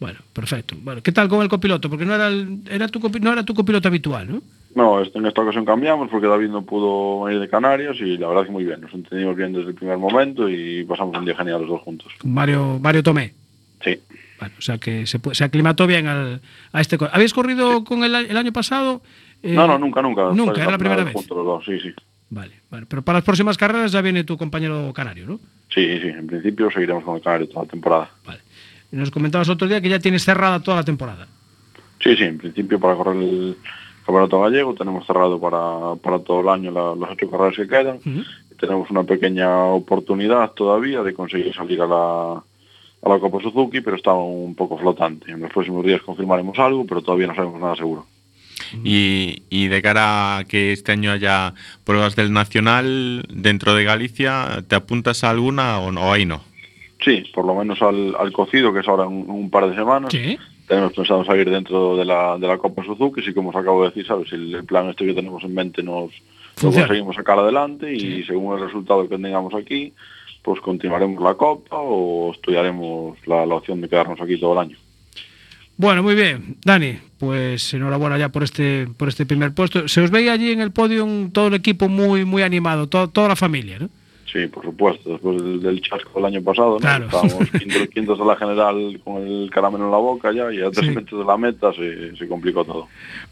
Bueno, perfecto. Bueno, ¿qué tal con el copiloto? Porque no era, el- era tu, copi- no era tu copiloto habitual, ¿no? No, este- en esta ocasión cambiamos porque David no pudo venir de Canarias y la verdad que muy bien, nos entendimos bien desde el primer momento y pasamos un día genial los dos juntos. Mario, Mario Tomé. Sí. Bueno, o sea que se, se aclimató bien al, a este... ¿Habéis corrido con él el año pasado? Eh, no, no, nunca, nunca. Nunca, era la primera vez. juntos los dos, sí, sí. Vale, vale. Pero para las próximas carreras ya viene tu compañero canario, ¿no? Sí, sí, en principio seguiremos con el Canario toda la temporada. Y nos comentabas otro día que ya tienes cerrada toda la temporada. Sí, sí, en principio para correr el Campeonato Gallego tenemos cerrado para, para todo el año la- las ocho carreras que quedan. Y tenemos una pequeña oportunidad todavía de conseguir salir a la, a la Copa Suzuki, pero está un poco flotante. En los próximos días confirmaremos algo, pero todavía no sabemos nada seguro. Y, y de cara a que este año haya pruebas del Nacional dentro de Galicia, ¿te apuntas a alguna o, no, o ahí no? Sí, por lo menos al, al cocido, que es ahora un, par de semanas. Tenemos pensado salir dentro de la, de la Copa Suzuki, y como os acabo de decir, ¿sabes? El, plan este que tenemos en mente nos lo conseguimos sacar adelante y según el resultado que tengamos aquí, pues continuaremos la Copa o estudiaremos la, la opción de quedarnos aquí todo el año. Bueno, muy bien. Dani, pues enhorabuena ya por este, por este primer puesto. Se os veía allí en el podio todo el equipo muy, muy animado, todo- toda la familia, ¿no? Sí, por supuesto, después del, del chasco del año pasado, ¿no? Claro. estábamos [LAUGHS] quintos, quintos de la general con el caramelo en la boca ya y a tres Sí. metros de la meta se, se complicó todo.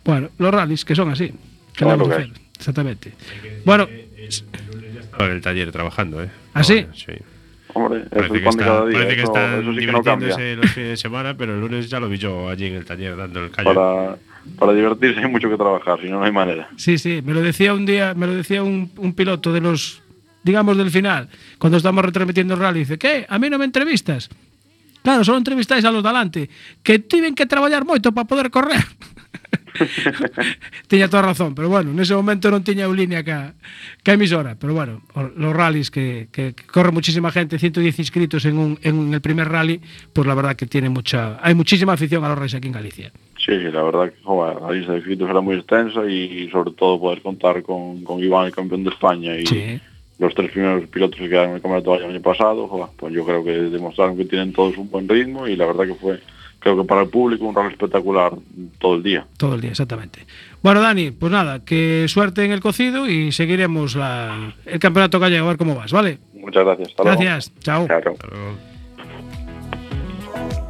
Bueno, los rallies que son así. ¿Qué le Claro que hacer? Exactamente. Bueno, Estaba en el taller trabajando, ¿eh? ¿Ah, sí? Ahora, sí. Hombre, Parece es que, está, cada día, parece que eso- están eso sí que no cambia. divirtiéndose los fines de semana, pero el lunes ya lo vi yo allí en el taller dando el callo. Para, para divertirse hay mucho que trabajar, si no, no hay manera. sí, sí, me lo decía un día, me lo decía un, un piloto de los, digamos, del final, cuando estamos retransmitiendo el rally, dice, ¿qué? ¿A mí no me entrevistas? Claro, solo entrevistáis a los de alante, que tienen que trabajar moito para poder correr. [LAUGHS] tiña toda razón, pero bueno, en ese momento non tiña un línea ca, ca emisora, pero bueno, los rallies que, que, que corre muchísima gente, 110 inscritos en, un, en el primer rally, pues la verdad que tiene mucha, hay muchísima afición a los rallies aquí en Galicia. Sí, sí, la verdad que joder, la lista de inscritos era muy extensa y sobre todo poder contar con, con Iván, el campeón de España, y, Sí. Los tres primeros pilotos que quedaron en el campeonato del año pasado, joder, pues yo creo que demostraron que tienen todos un buen ritmo y la verdad que fue, creo que para el público un rally espectacular todo el día. Todo el día, exactamente. Bueno, Dani, pues nada, que suerte en el cocido y seguiremos la, el campeonato gallego a ver cómo vas, ¿vale? Muchas gracias. Hasta luego. Gracias, chao. Chao, chao.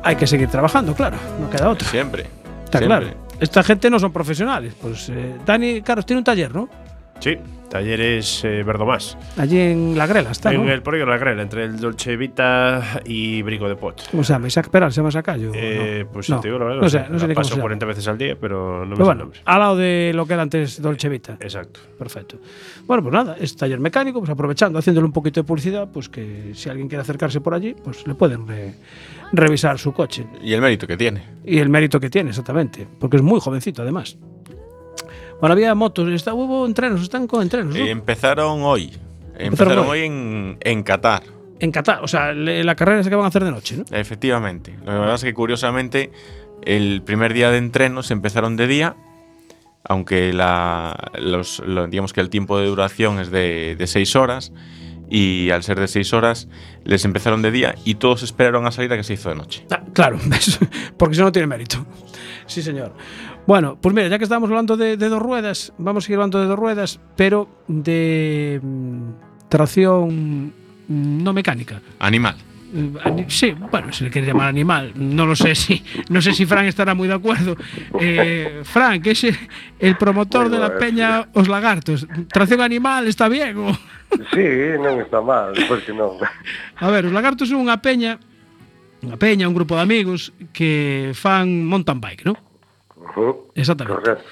Hay que seguir trabajando, claro, no queda otra. Siempre. Está siempre. claro. Esta gente no son profesionales. Pues eh, Dani, Carlos, tiene un taller, ¿no? Sí, talleres eh, Verdomás. Allí en La Grela está, en ¿no? el Polígono de la Grela, entre el Dolce Vita y Brico de Pot. ¿Cómo se llama? Isaac Peral, ¿se llama Sacayo? Eh, no. pues No, te digo la verdad, no sé, no sé la paso se llama. 40 veces al día, pero no me Pero sé el bueno, al lado de lo que era antes Dolce Vita. Exacto. Perfecto. Bueno, pues nada, es taller mecánico, pues aprovechando, haciéndole un poquito de publicidad, pues que si alguien quiere acercarse por allí, pues le pueden re- revisar su coche. Y el mérito que tiene. Y el mérito que tiene, exactamente. Porque es muy jovencito, además. Bueno, había motos, está, hubo entrenos, están con entrenos, ¿no? Empezaron hoy. Empezaron hoy. en, en Qatar. En Qatar, o sea, la carrera es que van a hacer de noche, ¿no? Efectivamente. Lo que pasa es que curiosamente el primer día de entrenos empezaron de día, aunque la, los, lo- digamos que el tiempo de duración es de, de seis horas y al ser de seis horas les empezaron de día y todos esperaron a salir a que se hizo de noche. Ah, claro, [LAUGHS] porque eso no tiene mérito. Sí, señor. Bueno, pues mira, ya que estábamos hablando de, de dos ruedas, vamos a seguir hablando de dos ruedas, pero de mm, tracción mm, no mecánica. Animal. Eh, sí, bueno, se le quiere llamar animal. No lo sé si, no sé si Fran estará muy de acuerdo. Eh, Fran, que es el promotor bueno, de la eh, peña Os Lagartos. ¿Tracción animal está bien? O? Sí, non está mal, porque non. A ver, Os Lagartos son unha peña, unha peña, un grupo de amigos que fan mountain bike, ¿no? Ajó. Exactamente. Correcto.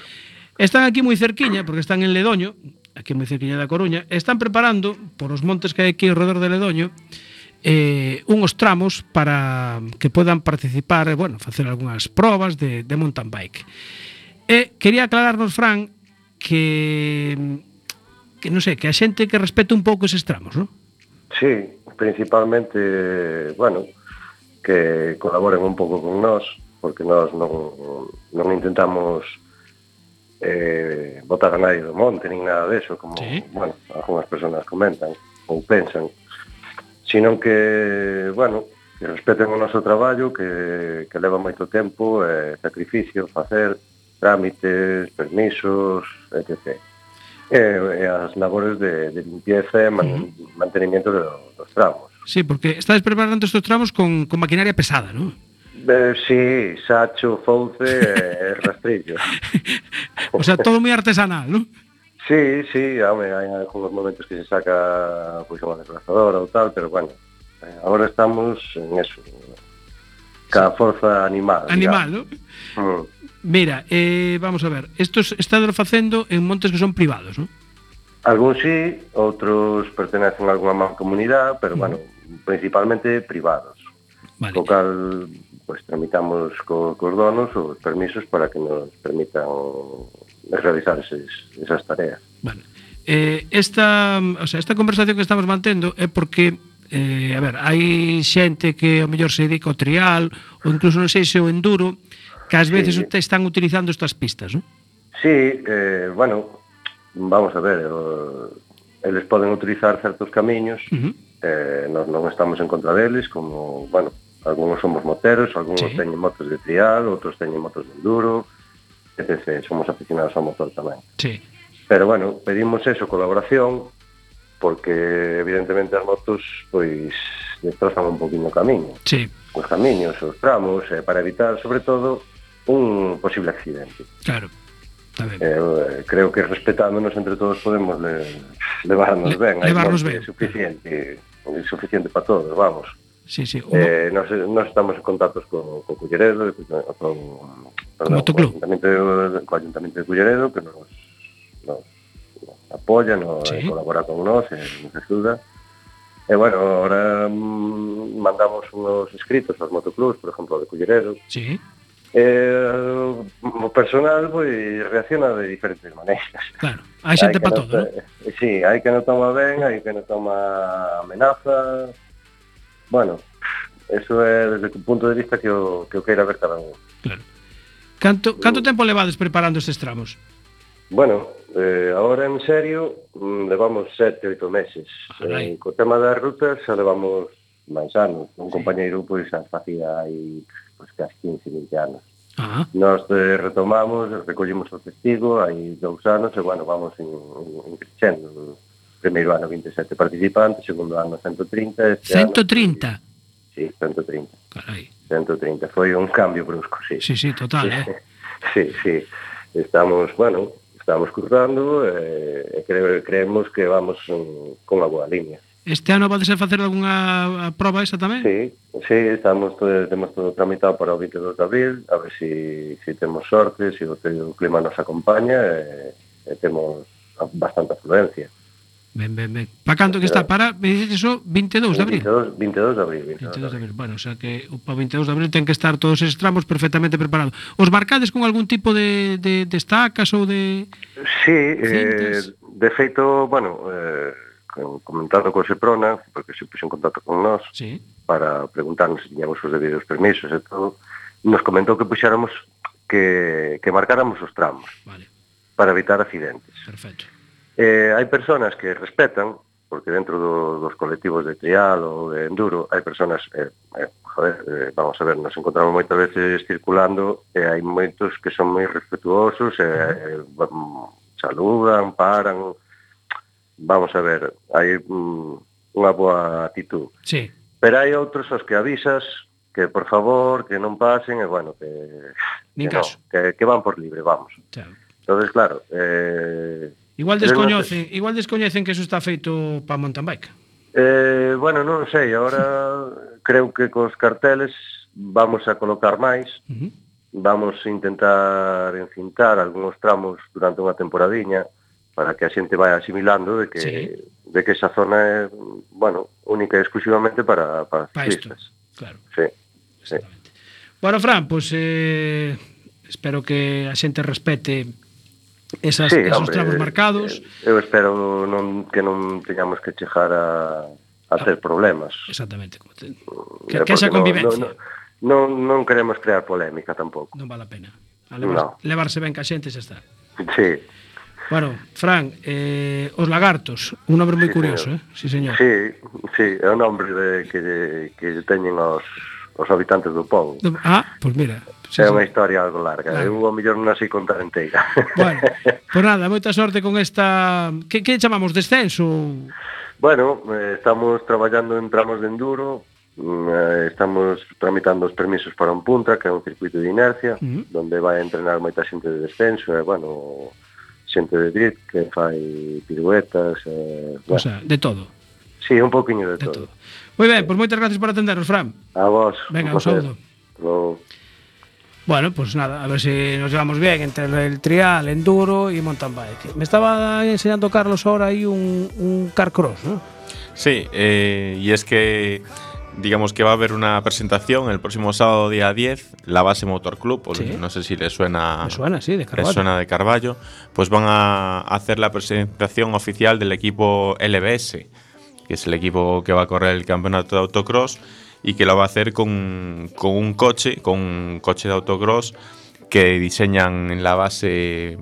Están aquí moi cerquiña, porque están en Ledoño, aquí moi cerquiña da Coruña, están preparando, por os montes que hai aquí ao redor de Ledoño, eh, unhos tramos para que podan participar, eh, bueno, facer algunhas probas de, de mountain bike. E quería aclararnos, Fran, que, que non sei, que a xente que respete un pouco eses tramos, non? Sí, principalmente, bueno, que colaboren un pouco con nós, porque nós non, non intentamos eh, botar a nadie do monte, nin nada deso, como, ¿Sí? bueno, algunhas personas comentan ou pensan, sino que, bueno, que respeten o noso traballo, que, que leva moito tempo, eh, sacrificio, facer trámites, permisos, etc. E, e as labores de, de limpieza e man, uh -huh. mantenimiento do, dos tramos. Sí, porque estáis preparando estos tramos con, con maquinaria pesada, non? Eh, sí, sacho, fouce e [LAUGHS] rastrillo. O sea, todo moi artesanal, non? Sí, sí, home, hai algunos momentos que se saca unha desplazadora ou tal, pero bueno, eh, agora estamos en eso, ca forza animal. Animal, non? Mm. Mira, eh, vamos a ver, estos están facendo en montes que son privados, ¿no? Algúns sí, outros pertenecen a algunha mancomunidade, pero bueno, principalmente privados. Vale. Co pues, tramitamos co, cos donos os permisos para que nos permitan realizar eses, esas tareas. Vale. Eh, esta, o sea, esta conversación que estamos mantendo é porque eh, a ver, hai xente que o mellor se dedica ao trial ou incluso non sei se o enduro que ás veces sí. están utilizando estas pistas, non? Sí, eh, bueno, vamos a ver, o, eles poden utilizar certos camiños, uh -huh. eh, nós non estamos en contra deles, como, bueno, Algunos somos moteros, algunos sí. teñen motos de trial, outros teñen motos de enduro, etc. Somos aficionados ao motor tamén. Sí. Pero bueno, pedimos eso, colaboración, porque evidentemente as motos pois destrozan un poquinho o camiño. Sí. Os camiños, os tramos, eh, para evitar, sobre todo, un posible accidente. Claro. Eh, creo que respetándonos entre todos podemos le, levarnos le, ben. Levarnos ben. É suficiente, é suficiente para todos, vamos. Sí, sí. Eh, nós, nós estamos en contactos co, co Culleredo, con, con, perdón, co, de, co Ayuntamiento de Culleredo, que nos, nos, nos apoya, nos eh, sí. colabora con nós, e nos axuda. E bueno, ahora mm, mandamos unos escritos aos motoclubs, por exemplo, de Culleredo. Sí. Eh, o personal pois pues, reacciona de diferentes maneiras. Claro, hai xente para todo, non? Sí, hai que non toma ben, hai que non toma amenazas, bueno, eso é desde o punto de vista que o, que o queira ver cada un. Claro. Canto, canto tempo levades preparando estes tramos? Bueno, eh, agora en serio mm, levamos sete, oito meses. Ah, eh, co tema das rutas xa levamos máis anos. Un sí. compañeiro pois as facía aí pois, casi 15, 20 anos. Ajá. Nos eh, retomamos, recollimos o testigo hai dous anos e, bueno, vamos en, en, en crescendo primeiro ano 27 participantes, segundo ano 130. Este 130? Ano, sí, 130. Carai. 130, foi un cambio brusco, sí. Sí, sí, total, sí, eh? [LAUGHS] Sí, sí. Estamos, bueno, estamos currando eh, e eh, cre creemos que vamos con a boa línea. Este ano vades a facer algunha proba esa tamén? Sí, sí estamos todo, temos todo tramitado para o 22 de abril, a ver se si, si temos sorte, se si o, o clima nos acompaña, e, e temos bastante afluencia. Ben, ben, ben. Pa canto que está para, me dices eso, 22 de abril. 22, 22 de abril. 22, 22 de abril. Bueno, o sea que o pa 22 de abril ten que estar todos esos tramos perfectamente preparados. Os barcades con algún tipo de, de, de estacas ou de... Sí, cintas? eh, de feito, bueno, eh, comentado con Seprona, porque se puxo en contacto con nós, sí. para preguntarnos se tiñamos os debidos permisos e todo, nos comentou que puxáramos que, que marcáramos os tramos vale. para evitar accidentes. Perfecto. Eh, hai personas que respetan, porque dentro do, dos colectivos de trial ou de enduro hai personas, eh, eh, joder, eh, vamos a ver, nos encontramos moitas veces circulando e eh, hai moitos que son moi respetuosos, eh, eh, saludan, paran, vamos a ver, hai mm, unha boa actitud. Sí. Pero hai outros os que avisas que por favor, que non pasen, e bueno, que, Nin que, caso. No, que, que van por libre, vamos. Claro. Entonces, claro, eh, Igual descoñecen, igual descoñecen que eso está feito para mountain bike. Eh, bueno, non sei, agora creo que cos carteles vamos a colocar máis. Uh -huh. Vamos a intentar encintar algúns tramos durante unha temporadiña para que a xente vai asimilando de que sí. de que esa zona é, bueno, única e exclusivamente para para, para ciclistas. Esto, claro. Sí. Sí. Bueno, Fran, pois pues, eh, espero que a xente respete esas, sí, esos hombre, tramos marcados. Eh, eu espero non, que non teñamos que chegar a, a ah. ter problemas. Exactamente. Como te... Eh, que, que haxa convivencia. Non, non, non queremos crear polémica tampouco. Non vale a pena. A levar, no. Levarse ben ca xente xa está. Sí. Bueno, Fran, eh, Os Lagartos, un nome moi sí, curioso, señor. eh? Sí, señor. Sí, sí, é o nome de, que, que teñen os, os habitantes do Pou. Ah, pois pues mira. Sí, é unha historia algo larga. Claro. Eu ao mellor non así contar inteira. Bueno, [LAUGHS] pois nada, moita sorte con esta... Que, que chamamos? Descenso? Bueno, eh, estamos traballando en tramos de enduro, mm, eh, estamos tramitando os permisos para un punta, que é un circuito de inercia, uh -huh. donde vai entrenar moita xente de descenso, e, bueno, xente de drift que fai piruetas... E, bueno. O sea, de todo. Sí, un poquinho de, de todo. todo. Moi ben, pois moitas gracias por atendernos, Fran. A vos. Venga, un saúdo. Lo- Bueno, pues nada, a ver si nos llevamos bien entre el trial, enduro y mountain bike. Me estaba enseñando Carlos ahora ahí un, un car cross, ¿no? Sí, eh, y es que digamos que va a haber una presentación el próximo sábado día 10, la base Motor Club, o Sí. no sé si le suena, Me suena, sí, de le Carvalho. suena de Carballo, pues van a hacer la presentación oficial del equipo LBS, que es el equipo que va a correr el campeonato de autocross y que lo va a hacer con, con un coche, con un coche de autocross que diseñan en la base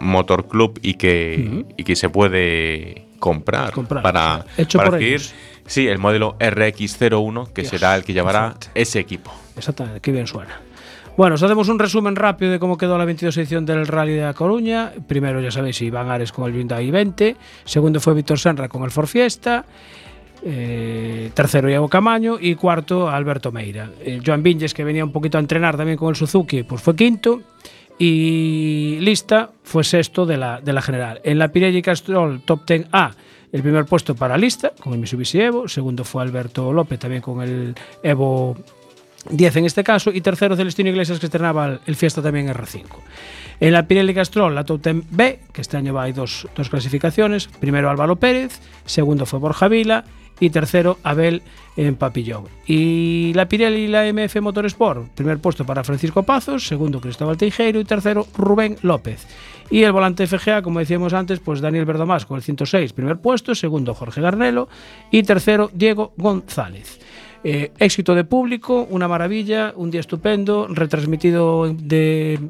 Motor Club y que, y que se puede comprar, Comprar, para, hecho para por adquirir. ellos. Sí, el modelo RX01, que Dios, será el que llevará ese equipo. Exactamente, qué bien suena. Bueno, os hacemos un resumen rápido de cómo quedó la 22 edición del Rally de La Coruña. Primero, ya sabéis, Iván Ares con el Hyundai 20. Segundo fue Víctor Senra con el Ford Fiesta. Eh, tercero, Iago Camaño. Y cuarto, Alberto Meira. Eh, Joan Vinges, que venía un poquito a entrenar también con el Suzuki, pues fue quinto. Y Lista fue sexto de la, de la general. En la Pirelli Castrol Top 10A, el primer puesto para Lista, con el Mitsubishi Evo. Segundo fue Alberto López, también con el Evo 10 en este caso, y tercero Celestino Iglesias que estrenaba el- Fiesta también R5. En la Pirelli Castrol, la Top 10 B, que este año va hay dos, dos clasificaciones, primero Álvaro Pérez, segundo fue Borja Vila y tercero Abel en Papillón. Y la Pirelli y la MF Motorsport, primer puesto para Francisco Pazos, segundo Cristóbal Teijeiro y tercero Rubén López. Y el volante FGA, como decíamos antes, pues Daniel Verdomás con el 106, primer puesto, segundo Jorge Garnelo y tercero Diego González. Eh, éxito de público, una maravilla, un día estupendo, retransmitido de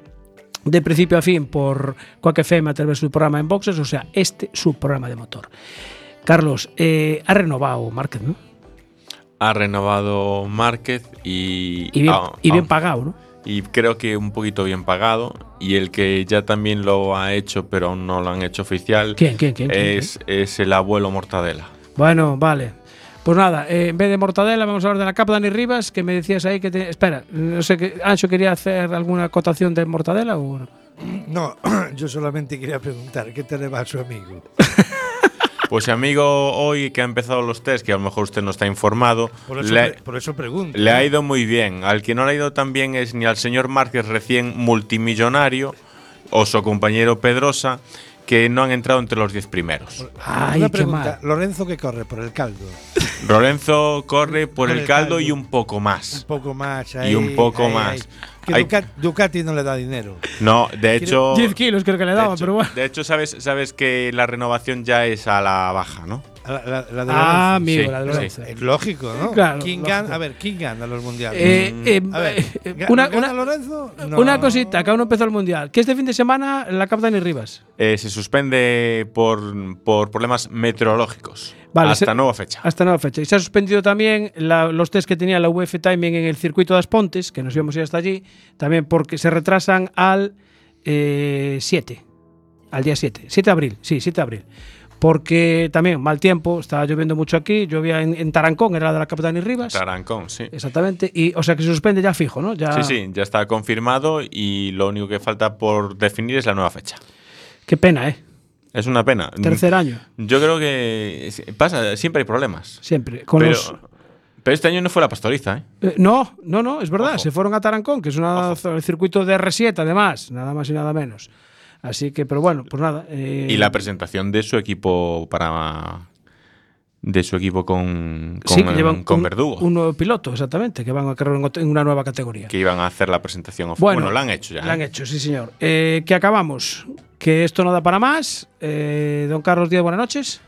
de principio a fin por Quack FM a través de su programa en boxes, o sea, este su programa de motor. Carlos, eh, ha renovado Márquez, ¿no? Ha renovado Márquez y... Y bien, ah, y bien ah, pagado, ¿no? y creo que un poquito bien pagado. Y el que ya también lo ha hecho, pero aún no lo han hecho oficial, ¿Quién, quién, quién, quién, es, es el abuelo Mortadela. Bueno, vale. Pues nada, eh, en vez de mortadela vamos a hablar de la capa Dani Rivas, que me decías ahí que... te- espera, no sé, qué Ancho quería hacer alguna acotación de mortadela o no? No, [CLEARS THROAT] yo solamente quería preguntar, ¿qué te le va a su amigo? [LAUGHS] Pues amigo hoy que ha empezado los test, que a lo mejor usted no está informado, Por eso, le, pre- por eso pregunto. le ha ido muy bien. Al que no le ha ido tan bien es ni al señor Márquez recién multimillonario o su compañero Pedrosa, que no han entrado entre los 10 primeros. Ay, Una qué pregunta, mal. Lorenzo que corre por el caldo. Lorenzo corre por Por el el caldo caldo. y un poco más. Un poco más. Y ahí, un poco ahí, más. ahí. Que Hay- Ducati, Ducati no le da dinero. No, de hecho. 10 kilos creo que le de daba, hecho- pero bueno. De hecho, sabes, sabes que la renovación ya es a la baja, ¿no? La, la- la de Ah, Lorenzo. amigo, Sí, la de sí. Lorenzo. Es lógico, ¿no? Claro, ¿Quién lógico. gana? A ver, ¿quién gana los mundiales? Eh, eh, a ver, eh, ¿ga- una- ¿gana una- Lorenzo? No. Una cosita, que aún no empezó el mundial. Que este fin de semana la capa Dani Rivas. Eh, se suspende por, por problemas meteorológicos. Vale, hasta se- nueva fecha. Hasta nueva fecha. Y se ha suspendido también la- los test que tenía la UF Timing en el circuito de As Pontes, que nos íbamos a ir hasta allí, también porque se retrasan al eh, 7. Al día 7. 7 de abril, sí, 7 de abril. Porque también mal tiempo, estaba lloviendo mucho aquí, llovía en, en Tarancón, era la de la Capitán y Rivas. Tarancón, sí. Exactamente. Y, o sea que se suspende ya fijo, ¿no? Ya, Sí, sí, ya está confirmado y lo único que falta por definir es la nueva fecha. Qué pena, ¿eh? Es una pena. Tercer año. Yo creo que pasa, siempre hay problemas. Siempre. Con pero, los- pero este año no fue la pastoriza, ¿eh? Eh, no, no, no, es verdad. Ojo. Se fueron a Tarancón, que es una, el circuito de R7, además, nada más y nada menos. Así que, pero bueno, pues nada. eh, Y la presentación de su equipo para. De su equipo con, con, sí, que llevan con un, Verdugo. un nuevo piloto, exactamente, que van a correr en una nueva categoría. que iban a hacer la presentación. oficial. Bueno, la han hecho ya. La ¿eh? han hecho, sí, señor. Eh, que acabamos. Que esto no da para más. Eh, don Carlos Díaz, buenas noches.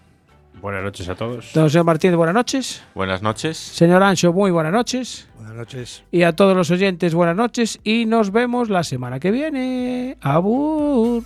Buenas noches a todos. Don señor Martínez, buenas noches. Buenas noches. Señor Ancho, muy buenas noches. Buenas noches. Y a todos los oyentes, buenas noches. Y nos vemos la semana que viene. Abur.